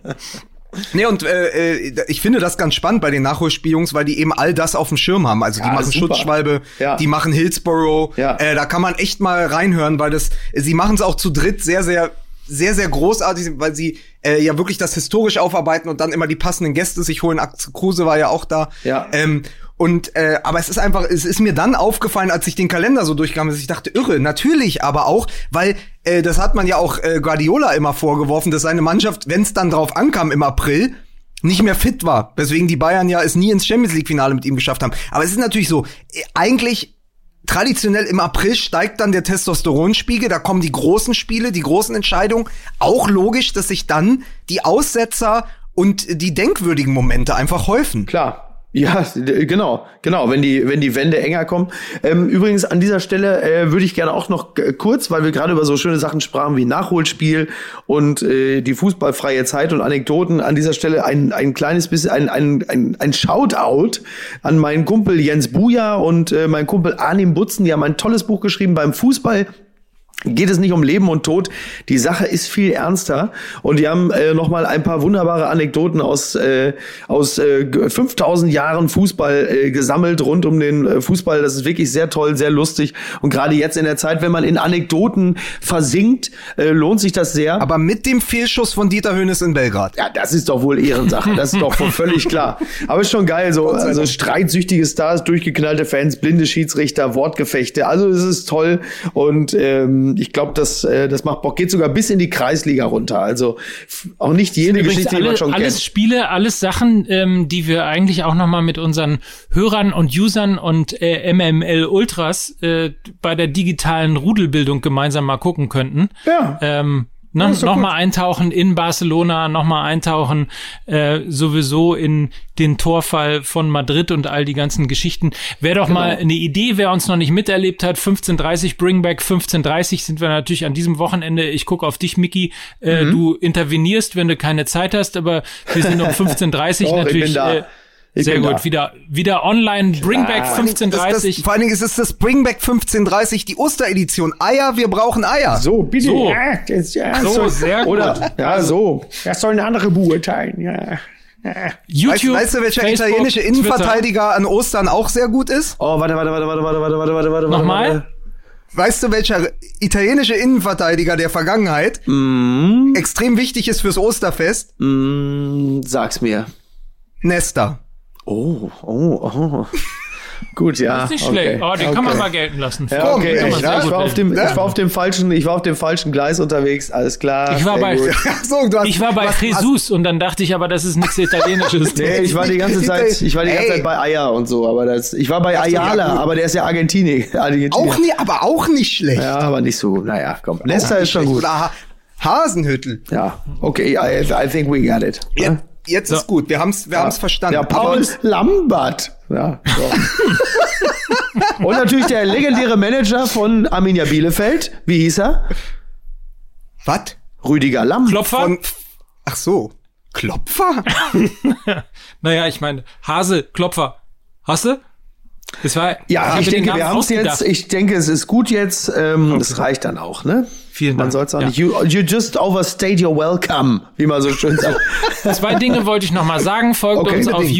Nee, und äh, äh, ich finde das ganz spannend bei den Nachholspielungs, weil die eben all das auf dem Schirm haben. Also die Ja, machen. Schutzschwalbe, Ja. die machen Hillsborough. Ja. Äh, da kann man echt mal reinhören, weil das, sie machen es auch zu dritt sehr, sehr, sehr, sehr großartig, weil sie äh, ja wirklich das historisch aufarbeiten und dann immer die passenden Gäste sich holen. Axel Kruse war ja auch da. Ja. Ähm, und äh, aber es ist einfach, es ist mir dann aufgefallen, als ich den Kalender so durchkam, dass ich dachte, irre, natürlich, aber auch, weil äh, das hat man ja auch äh, Guardiola immer vorgeworfen, dass seine Mannschaft, wenn es dann drauf ankam im April, nicht mehr fit war. Weswegen die Bayern ja es nie ins Champions League Finale mit ihm geschafft haben. Aber es ist natürlich so, äh, eigentlich traditionell im April steigt dann der Testosteronspiegel, da kommen die großen Spiele, die großen Entscheidungen. Auch logisch, dass sich dann die Aussetzer und die denkwürdigen Momente einfach häufen. Klar. Ja, genau, genau, wenn die, wenn die Wände enger kommen. Ähm, übrigens, an dieser Stelle äh, würde ich gerne auch noch kurz, weil wir gerade über so schöne Sachen sprachen wie Nachholspiel und äh, die fußballfreie Zeit und Anekdoten, an dieser Stelle ein, ein kleines bisschen, ein, ein, ein, ein Shoutout an meinen Kumpel Jens Buja und äh, meinen Kumpel Arnim Butzen, die haben ein tolles Buch geschrieben beim Fußball geht es nicht um Leben und Tod. Die Sache ist viel ernster. Und die haben äh, noch mal ein paar wunderbare Anekdoten aus, äh, aus äh, g- 5000 Jahren Fußball äh, gesammelt rund um den äh, Fußball. Das ist wirklich sehr toll, sehr lustig. Und gerade jetzt in der Zeit, wenn man in Anekdoten versinkt, äh, lohnt sich das sehr. Aber mit dem Fehlschuss von Dieter Hönes in Belgrad. Ja, das ist doch wohl Ehrensache. Das ist doch völlig klar. Aber ist schon geil. So, also streitsüchtige Stars, durchgeknallte Fans, blinde Schiedsrichter, Wortgefechte. Also es ist toll. Und ähm, ich glaube, das, äh, das macht Bock. Geht sogar bis in die Kreisliga runter. Also auch nicht Übrigens Geschichte, die alle, man schon alles kennt. Spiele, alles Sachen, ähm, die wir eigentlich auch noch mal mit unseren Hörern und Usern und äh, MML Ultras äh, bei der digitalen Rudelbildung gemeinsam mal gucken könnten. Ja. Ähm, noch, Ja, ist doch noch gut. mal eintauchen in Barcelona, noch mal eintauchen äh, sowieso in den Torfall von Madrid und all die ganzen Geschichten. Wäre doch Genau. mal eine Idee, wer uns noch nicht miterlebt hat, 15.30 Bringback 15.30 sind wir natürlich an diesem Wochenende. Ich gucke auf dich, Mickey. Äh, Mhm. Du intervenierst, wenn du keine Zeit hast, aber wir sind um [LAUGHS] 15.30 Doch, ich natürlich. Äh, Ich sehr gut. da. Wieder, wieder online Bringback Das, das, 15.30 vor allen Dingen ist es das Bringback 1530, die Osteredition. Eier, wir brauchen Eier. So, bitte. So. Ja, das, ja, So, sehr gut. Oder, ja, so. Das sollen andere beurteilen, ja. Weißt, YouTube, weißt du, welcher Facebook, italienische Twitter. Innenverteidiger an Ostern auch sehr gut ist? Oh, warte, warte, warte, warte, warte, warte, warte, warte, warte. Nochmal? warte. Weißt du, welcher italienische Innenverteidiger der Vergangenheit extrem wichtig ist fürs Osterfest? Mm, sag's mir. Nesta. Oh, oh, oh. [LAUGHS] Gut, ja. Das ist nicht okay. schlecht. Oh, den okay. kann man mal gelten lassen. Ja, okay. Ich, ich, war auf dem, ich war auf dem falschen, ich war auf dem falschen Gleis unterwegs. Alles klar. Ich war bei- [LAUGHS] so, du hast, Ich war bei was- Jesus und dann dachte ich aber, das ist nichts Italienisches. [LAUGHS] Nee, ich war die ganze Zeit, ich war die ganze. Zeit bei Eier und so, aber das, ich war bei Ayala, aber der ist ja Argentinier. Argentinier. Auch nie, aber auch nicht schlecht. Ja, aber nicht so gut. Naja, komm. Leicester ist schon gut. Hasenhüttel. Ja, okay, I, I think we got it. Ja, jetzt ist gut. Wir haben's, wir haben's verstanden. Ja, Paul Aber- Lambert. Ja, so. [LAUGHS] Und natürlich der legendäre Manager von Arminia Bielefeld. Wie hieß er? Was? Rüdiger Lamm. Klopfer? Von Ach so. Klopfer? [LAUGHS] Naja, ich meine, Hase, Klopfer. Hast du? Es war, Ja, ich denke, wir haben es jetzt. Ich denke, es ist gut jetzt. Ähm, Das reicht dann auch, ne? Vielen Man Dank. soll es auch Ja. nicht. You, you just overstayed your welcome, wie man so schön sagt. [LAUGHS] Zwei Dinge wollte ich noch mal sagen. Folgt Okay, uns auf unbedingt.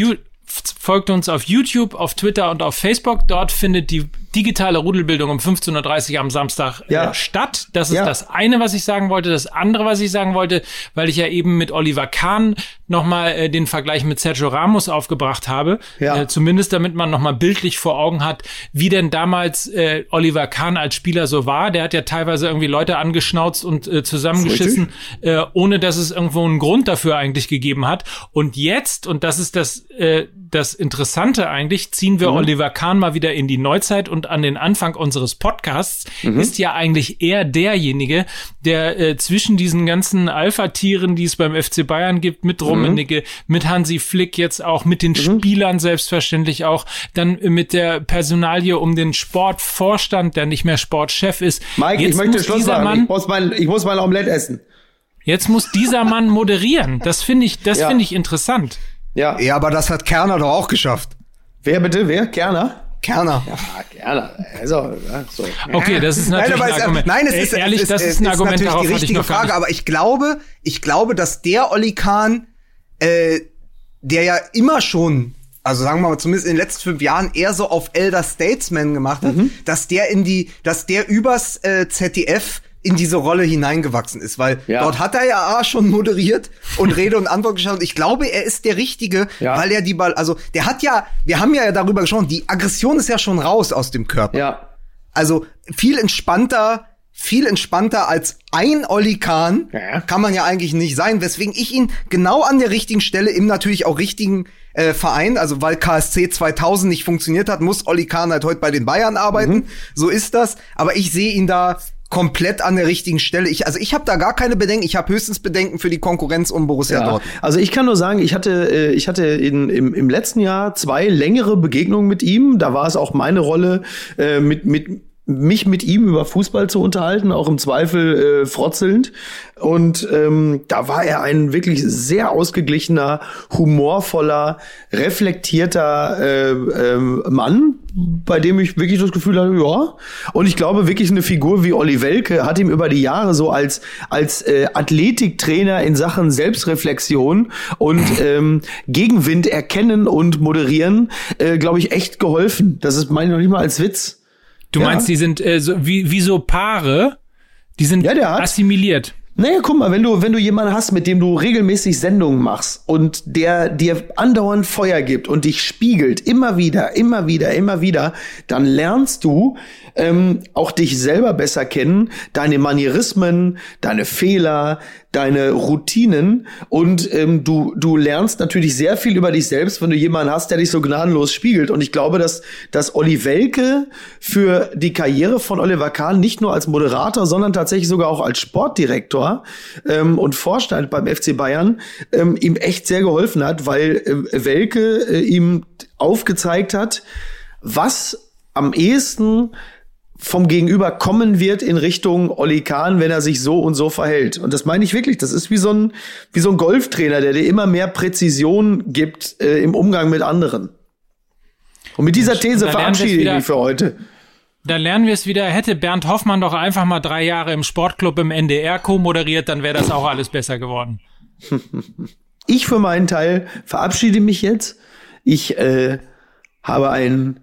Folgt uns auf YouTube, auf Twitter und auf Facebook. Dort findet die digitale Rudelbildung um 15.30 Uhr am Samstag Ja. äh, statt. Das ist Ja. das eine, was ich sagen wollte. Das andere, was ich sagen wollte, weil ich ja eben mit Oliver Kahn nochmal äh, den Vergleich mit Sergio Ramos aufgebracht habe. Ja. Äh, zumindest damit man nochmal bildlich vor Augen hat, wie denn damals äh, Oliver Kahn als Spieler so war. Der hat ja teilweise irgendwie Leute angeschnauzt und äh, zusammengeschissen, äh, ohne dass es irgendwo einen Grund dafür eigentlich gegeben hat. Und jetzt, und das ist das, äh, das Interessante eigentlich, ziehen wir Oliver Kahn mal wieder in die Neuzeit und an den Anfang unseres Podcasts, ist ja eigentlich eher derjenige, der äh, zwischen diesen ganzen Alpha-Tieren, die es beim FC Bayern gibt, mit Rummenigge, mit Hansi Flick jetzt auch, mit den Spielern selbstverständlich auch, dann äh, mit der Personalie um den Sportvorstand, der nicht mehr Sportchef ist. Mike, jetzt ich möchte Schluss machen. Mann, ich, muss mein, ich muss mein Omelett essen. Jetzt muss dieser Mann moderieren. Das finde ich, das Ja. finde ich interessant. Ja. Ja, aber das hat Kerner doch auch geschafft. Wer bitte? Wer? Kerner? Kerner. Ah, Kerner. Also, ja, so. Okay, das ist Nein, natürlich aber ein es, Argument. nein, es ist ehrlich, das ist ein Argument, natürlich darauf die richtige Frage. nicht. Aber ich glaube, ich glaube, dass der Olli Kahn, äh, der ja immer schon, also sagen wir mal zumindest in den letzten fünf Jahren eher so auf Elder Statesman gemacht hat, Mhm. dass der in die, dass der übers äh, ZDF in diese Rolle hineingewachsen ist, weil Ja. dort hat er ja A schon moderiert und Rede und Antwort geschaut. Ich glaube, er ist der Richtige, Ja. weil er die Ball, also der hat ja, wir haben ja darüber gesprochen, die Aggression ist ja schon raus aus dem Körper. Ja. Also viel entspannter, viel entspannter als ein Olli Kahn Ja. kann man ja eigentlich nicht sein, weswegen ich ihn genau an der richtigen Stelle im natürlich auch richtigen äh, Verein, also weil KSC 2000 nicht funktioniert hat, muss Olli Kahn halt heute bei den Bayern arbeiten. Mhm. So ist das. Aber ich sehe ihn da komplett an der richtigen Stelle. Ich, also ich habe da gar keine Bedenken. Ich habe höchstens Bedenken für die Konkurrenz um Borussia Ja. Dortmund. Also ich kann nur sagen, ich hatte, äh, ich hatte in, im, im letzten Jahr zwei längere Begegnungen mit ihm. Da war es auch meine Rolle, äh, mit, mit mich mit ihm über Fußball zu unterhalten, auch im Zweifel äh, frotzelnd. Und ähm, da war er ein wirklich sehr ausgeglichener, humorvoller, reflektierter äh, ähm, Mann, bei dem ich wirklich das Gefühl hatte, ja. Und ich glaube wirklich eine Figur wie Olli Welke hat ihm über die Jahre so als als äh, Athletiktrainer in Sachen Selbstreflexion und ähm, Gegenwind erkennen und moderieren, äh, glaube ich echt geholfen. Das ist meine ich noch nicht mal als Witz. Du Ja. meinst, die sind äh, so, wie, wie so Paare, die sind Ja, der hat- assimiliert. Naja, guck mal, wenn du, wenn du jemanden hast, mit dem du regelmäßig Sendungen machst und der dir andauernd Feuer gibt und dich spiegelt, immer wieder, immer wieder, immer wieder, dann lernst du ähm, auch dich selber besser kennen, deine Manierismen, deine Fehler, deine Routinen und ähm, du, du lernst natürlich sehr viel über dich selbst, wenn du jemanden hast, der dich so gnadenlos spiegelt. Und ich glaube, dass, dass Olli Welke für die Karriere von Oliver Kahn nicht nur als Moderator, sondern tatsächlich sogar auch als Sportdirektor ähm, und Vorstand beim FC Bayern ähm, ihm echt sehr geholfen hat, weil ähm, Welke äh, ihm aufgezeigt hat, was am ehesten vom Gegenüber kommen wird in Richtung Olli Kahn, wenn er sich so und so verhält. Und das meine ich wirklich. Das ist wie so ein, wie so ein Golftrainer, der dir immer mehr Präzision gibt äh, im Umgang mit anderen. Und mit dieser These verabschiede ich mich für heute. Da lernen wir es wieder. Hätte Bernd Hoffmann doch einfach mal drei Jahre im Sportclub im NDR co-moderiert, dann wäre das auch alles besser geworden. Ich für meinen Teil verabschiede mich jetzt. Ich äh, habe einen,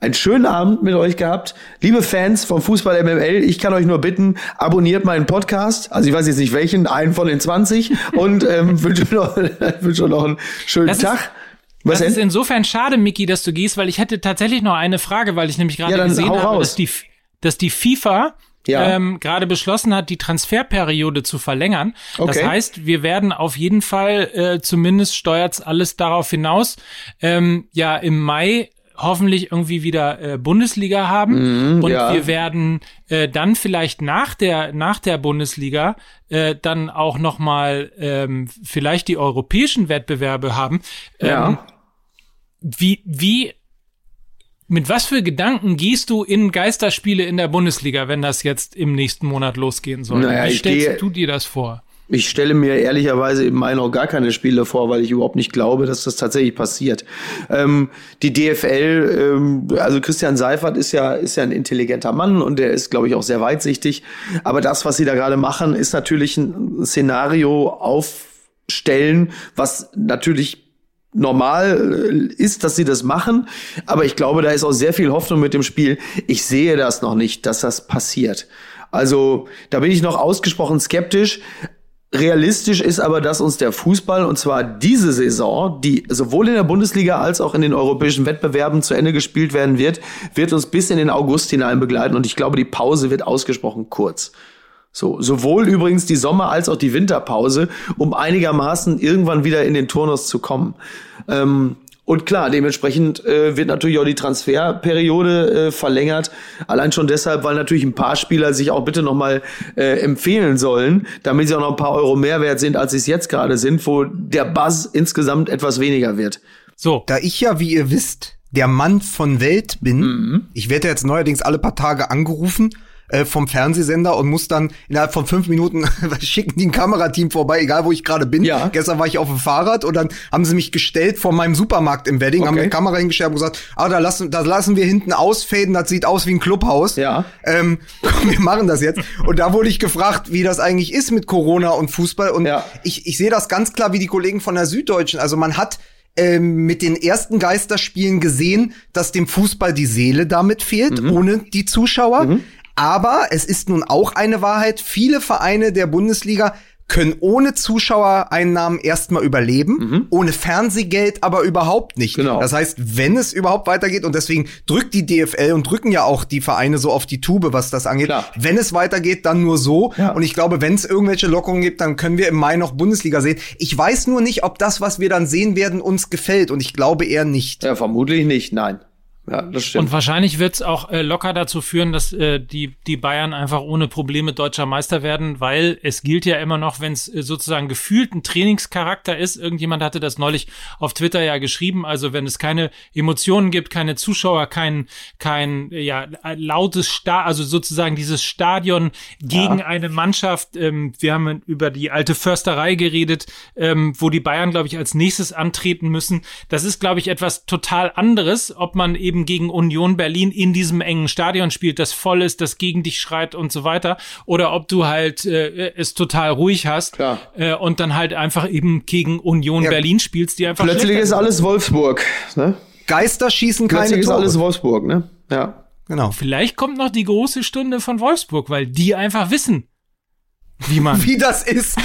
einen schönen Abend mit euch gehabt. Liebe Fans vom Fußball MML, ich kann euch nur bitten, abonniert meinen Podcast. Also ich weiß jetzt nicht welchen, einen von den 20 [LAUGHS] und ähm, wünsche noch, [LAUGHS] wünsche noch einen schönen Das ist- Tag. Was das ist denn? insofern schade, Mickey, dass du gehst, weil ich hätte tatsächlich noch eine Frage, weil ich nämlich gerade Ja, gesehen habe, dass die, dass die FIFA Ja. ähm, gerade beschlossen hat, die Transferperiode zu verlängern. Das Okay. heißt, wir werden auf jeden Fall, äh, zumindest steuert's alles darauf hinaus, ähm, ja im Mai hoffentlich irgendwie wieder äh, Bundesliga haben und Mhm, ja. wir werden äh, dann vielleicht nach der nach der Bundesliga äh, dann auch noch mal ähm, vielleicht die europäischen Wettbewerbe haben. Ähm, Ja. wie, wie, mit was für Gedanken gehst du in Geisterspiele in der Bundesliga, wenn das jetzt im nächsten Monat losgehen soll? Naja, wie stellst gehe- du dir das vor? Ich stelle mir ehrlicherweise im Mai noch gar keine Spiele vor, weil ich überhaupt nicht glaube, dass das tatsächlich passiert. Ähm, die DFL, ähm, also Christian Seifert ist ja, ist ja ein intelligenter Mann und der ist, glaube ich, auch sehr weitsichtig. Aber das, was sie da gerade machen, ist natürlich ein Szenario aufstellen, was natürlich normal äh, ist, dass sie das machen. Aber ich glaube, da ist auch sehr viel Hoffnung mit dem Spiel. Ich sehe das noch nicht, dass das passiert. Also da bin ich noch ausgesprochen skeptisch. Realistisch ist aber, dass uns der Fußball, und zwar diese Saison, die sowohl in der Bundesliga als auch in den europäischen Wettbewerben zu Ende gespielt werden wird, wird uns bis in den August hinein begleiten. Und ich glaube, die Pause wird ausgesprochen kurz. So, sowohl übrigens die Sommer- als auch die Winterpause, um einigermaßen irgendwann wieder in den Turnus zu kommen. Ähm, und klar, dementsprechend äh, wird natürlich auch die Transferperiode äh, verlängert. Allein schon deshalb, weil natürlich ein paar Spieler sich auch bitte nochmal äh, empfehlen sollen, damit sie auch noch ein paar Euro mehr wert sind, als sie es jetzt gerade sind, wo der Buzz insgesamt etwas weniger wird. So. Da ich ja, wie ihr wisst, der Mann von Welt bin, mhm. ich werde jetzt neuerdings alle paar Tage angerufen äh, vom Fernsehsender und muss dann innerhalb von fünf Minuten [LAUGHS] schicken die ein Kamerateam vorbei, egal wo ich gerade bin. Ja. Gestern war ich auf dem Fahrrad und dann haben sie mich gestellt vor meinem Supermarkt im Wedding, okay. haben eine Kamera hingestellt und gesagt, ah, da lassen, da lassen wir hinten ausfaden, das sieht aus wie ein Clubhaus. Ja. Ähm, [LAUGHS] wir machen das jetzt. Und da wurde ich gefragt, wie das eigentlich ist mit Corona und Fußball. Und ja. ich, ich sehe das ganz klar wie die Kollegen von der Süddeutschen. Also man hat ähm, mit den ersten Geisterspielen gesehen, dass dem Fußball die Seele damit fehlt, mhm. ohne die Zuschauer. Mhm. Aber es ist nun auch eine Wahrheit, viele Vereine der Bundesliga können ohne Zuschauereinnahmen erstmal überleben, mhm. ohne Fernsehgeld aber überhaupt nicht. Genau. Das heißt, wenn es überhaupt weitergeht, und deswegen drückt die DFL und drücken ja auch die Vereine so auf die Tube, was das angeht, Klar. wenn es weitergeht, dann nur so. Ja. Und ich glaube, wenn es irgendwelche Lockerungen gibt, dann können wir im Mai noch Bundesliga sehen. Ich weiß nur nicht, ob das, was wir dann sehen werden, uns gefällt. Und ich glaube eher nicht. Ja, vermutlich nicht, nein. Ja, das stimmt. Und wahrscheinlich wird es auch äh, locker dazu führen, dass äh, die, die Bayern einfach ohne Probleme deutscher Meister werden, weil es gilt ja immer noch, wenn es äh, sozusagen gefühlt ein Trainingscharakter ist. Irgendjemand hatte das neulich auf Twitter ja geschrieben. Also wenn es keine Emotionen gibt, keine Zuschauer, kein, kein ja, lautes Sta also sozusagen dieses Stadion gegen ja. eine Mannschaft. Ähm, wir haben über die alte Försterei geredet, ähm, wo die Bayern, glaube ich, als nächstes antreten müssen. Das ist, glaube ich, etwas total anderes, ob man eben eben gegen Union Berlin in diesem engen Stadion spielt, das voll ist, das gegen dich schreit und so weiter, oder ob du halt äh, es total ruhig hast äh, und dann halt einfach eben gegen Union ja. Berlin spielst, die einfach plötzlich ist alles Wolfsburg, ne? Geister schießen plötzlich keine ist alles Wolfsburg, ne? Ja. Genau. Vielleicht kommt noch die große Stunde von Wolfsburg, weil die einfach wissen, wie man wie das ist.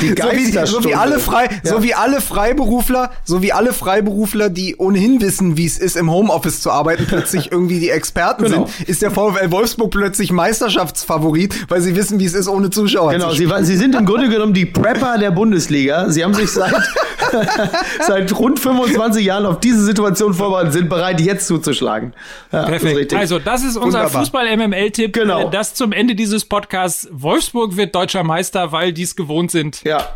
Die [LAUGHS] so, wie, so wie alle frei ja. so wie alle Freiberufler so wie alle Freiberufler die ohnehin wissen wie es ist im Homeoffice zu arbeiten plötzlich [LAUGHS] irgendwie die Experten genau. sind ist der VfL Wolfsburg plötzlich Meisterschaftsfavorit weil sie wissen wie es ist ohne Zuschauer genau sie, sie sind im Grunde [LAUGHS] genommen die Prepper der Bundesliga. Sie haben sich seit seit rund 25 Jahren auf diese Situation vorbereitet sind bereit jetzt zuzuschlagen. Ja, Perfekt. Das also das ist unser Fußball MML Tipp genau. das zum Ende dieses Podcasts. Wolfsburg wird deutscher Meister, weil die es gewohnt sind. Ja.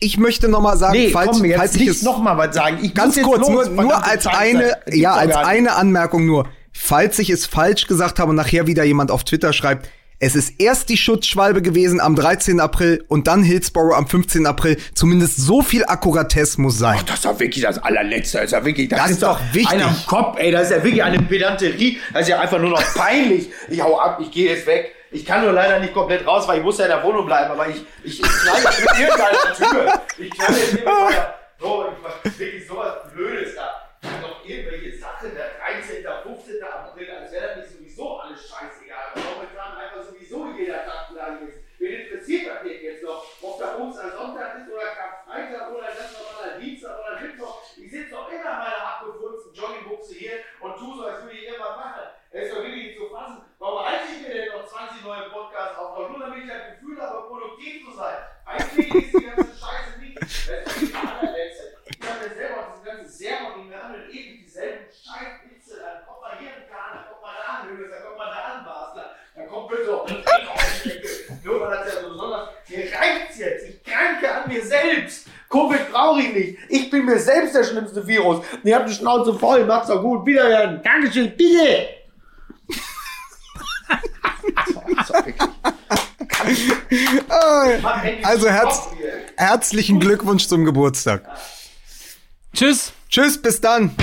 Ich möchte noch mal sagen, nee, falls, komm, jetzt falls ich es noch mal was sagen. Ich ganz kurz, nur, nur als eine, ja, als eine Anmerkung nur. Falls ich es falsch gesagt habe und nachher wieder jemand auf Twitter schreibt, es ist erst die Schutzschwalbe gewesen am 13. April und dann Hillsborough am 15. April. Zumindest so viel Akkuratesse muss sein. Ach, das ist doch wirklich das allerletzte. Das ist ja wirklich, das, das ist doch wichtig. Einer am Kopf, ey. Das ist ja wirklich eine Pedanterie. Das ist ja einfach nur noch peinlich. Ich hau ab, ich gehe jetzt weg. Ich kann nur leider nicht komplett raus, weil ich muss ja in der Wohnung bleiben, aber ich, ich, ich mit irgendeiner Tür. Ich knall jetzt mit irgendeiner, so, ich, wirklich sowas Blödes da. Ich hab doch irgendwelche Sachen, der 13., 15. April, als wäre das nicht sowieso alles scheißegal. Momentan einfach sowieso jeder Tag gleich ist. Wen interessiert das denn jetzt noch? Ob da Ostersonntag ist oder Karfreitag oder das nochmal Dienstag oder Mittwoch. Ich sitze doch immer in meiner abgefurzen Joggingbuchse hier und tu so, als würde ich irgendwas machen. Es ist doch wirklich nicht zu fassen. Warum halte ich mir denn noch 20 neue Podcasts auf? Nur damit ich das Gefühl habe, produktiv zu sein. Eigentlich ist die ganze Scheiße nicht. Das ist die allerletzte. Ich habe mir selber auch diese ganze Sermon, die mir handelt ewig dieselben Scheißwitze. Dann kommt mal hier ein Kahn, dann kommt mal da ein Höhes, dann kommt mal da ein Basler. Dann kommt bitte auch ein Nur weil das ja so besonders. Mir reicht's jetzt. Ich kranke an mir selbst. Covid brauche ich nicht. Ich bin mir selbst der schlimmste Virus. ihr habt die Schnauze voll. Macht's doch gut. Wiederhören. Dankeschön. Bitte. [LAUGHS] Also herz, herzlichen Glückwunsch zum Geburtstag. Tschüss. Tschüss, bis dann.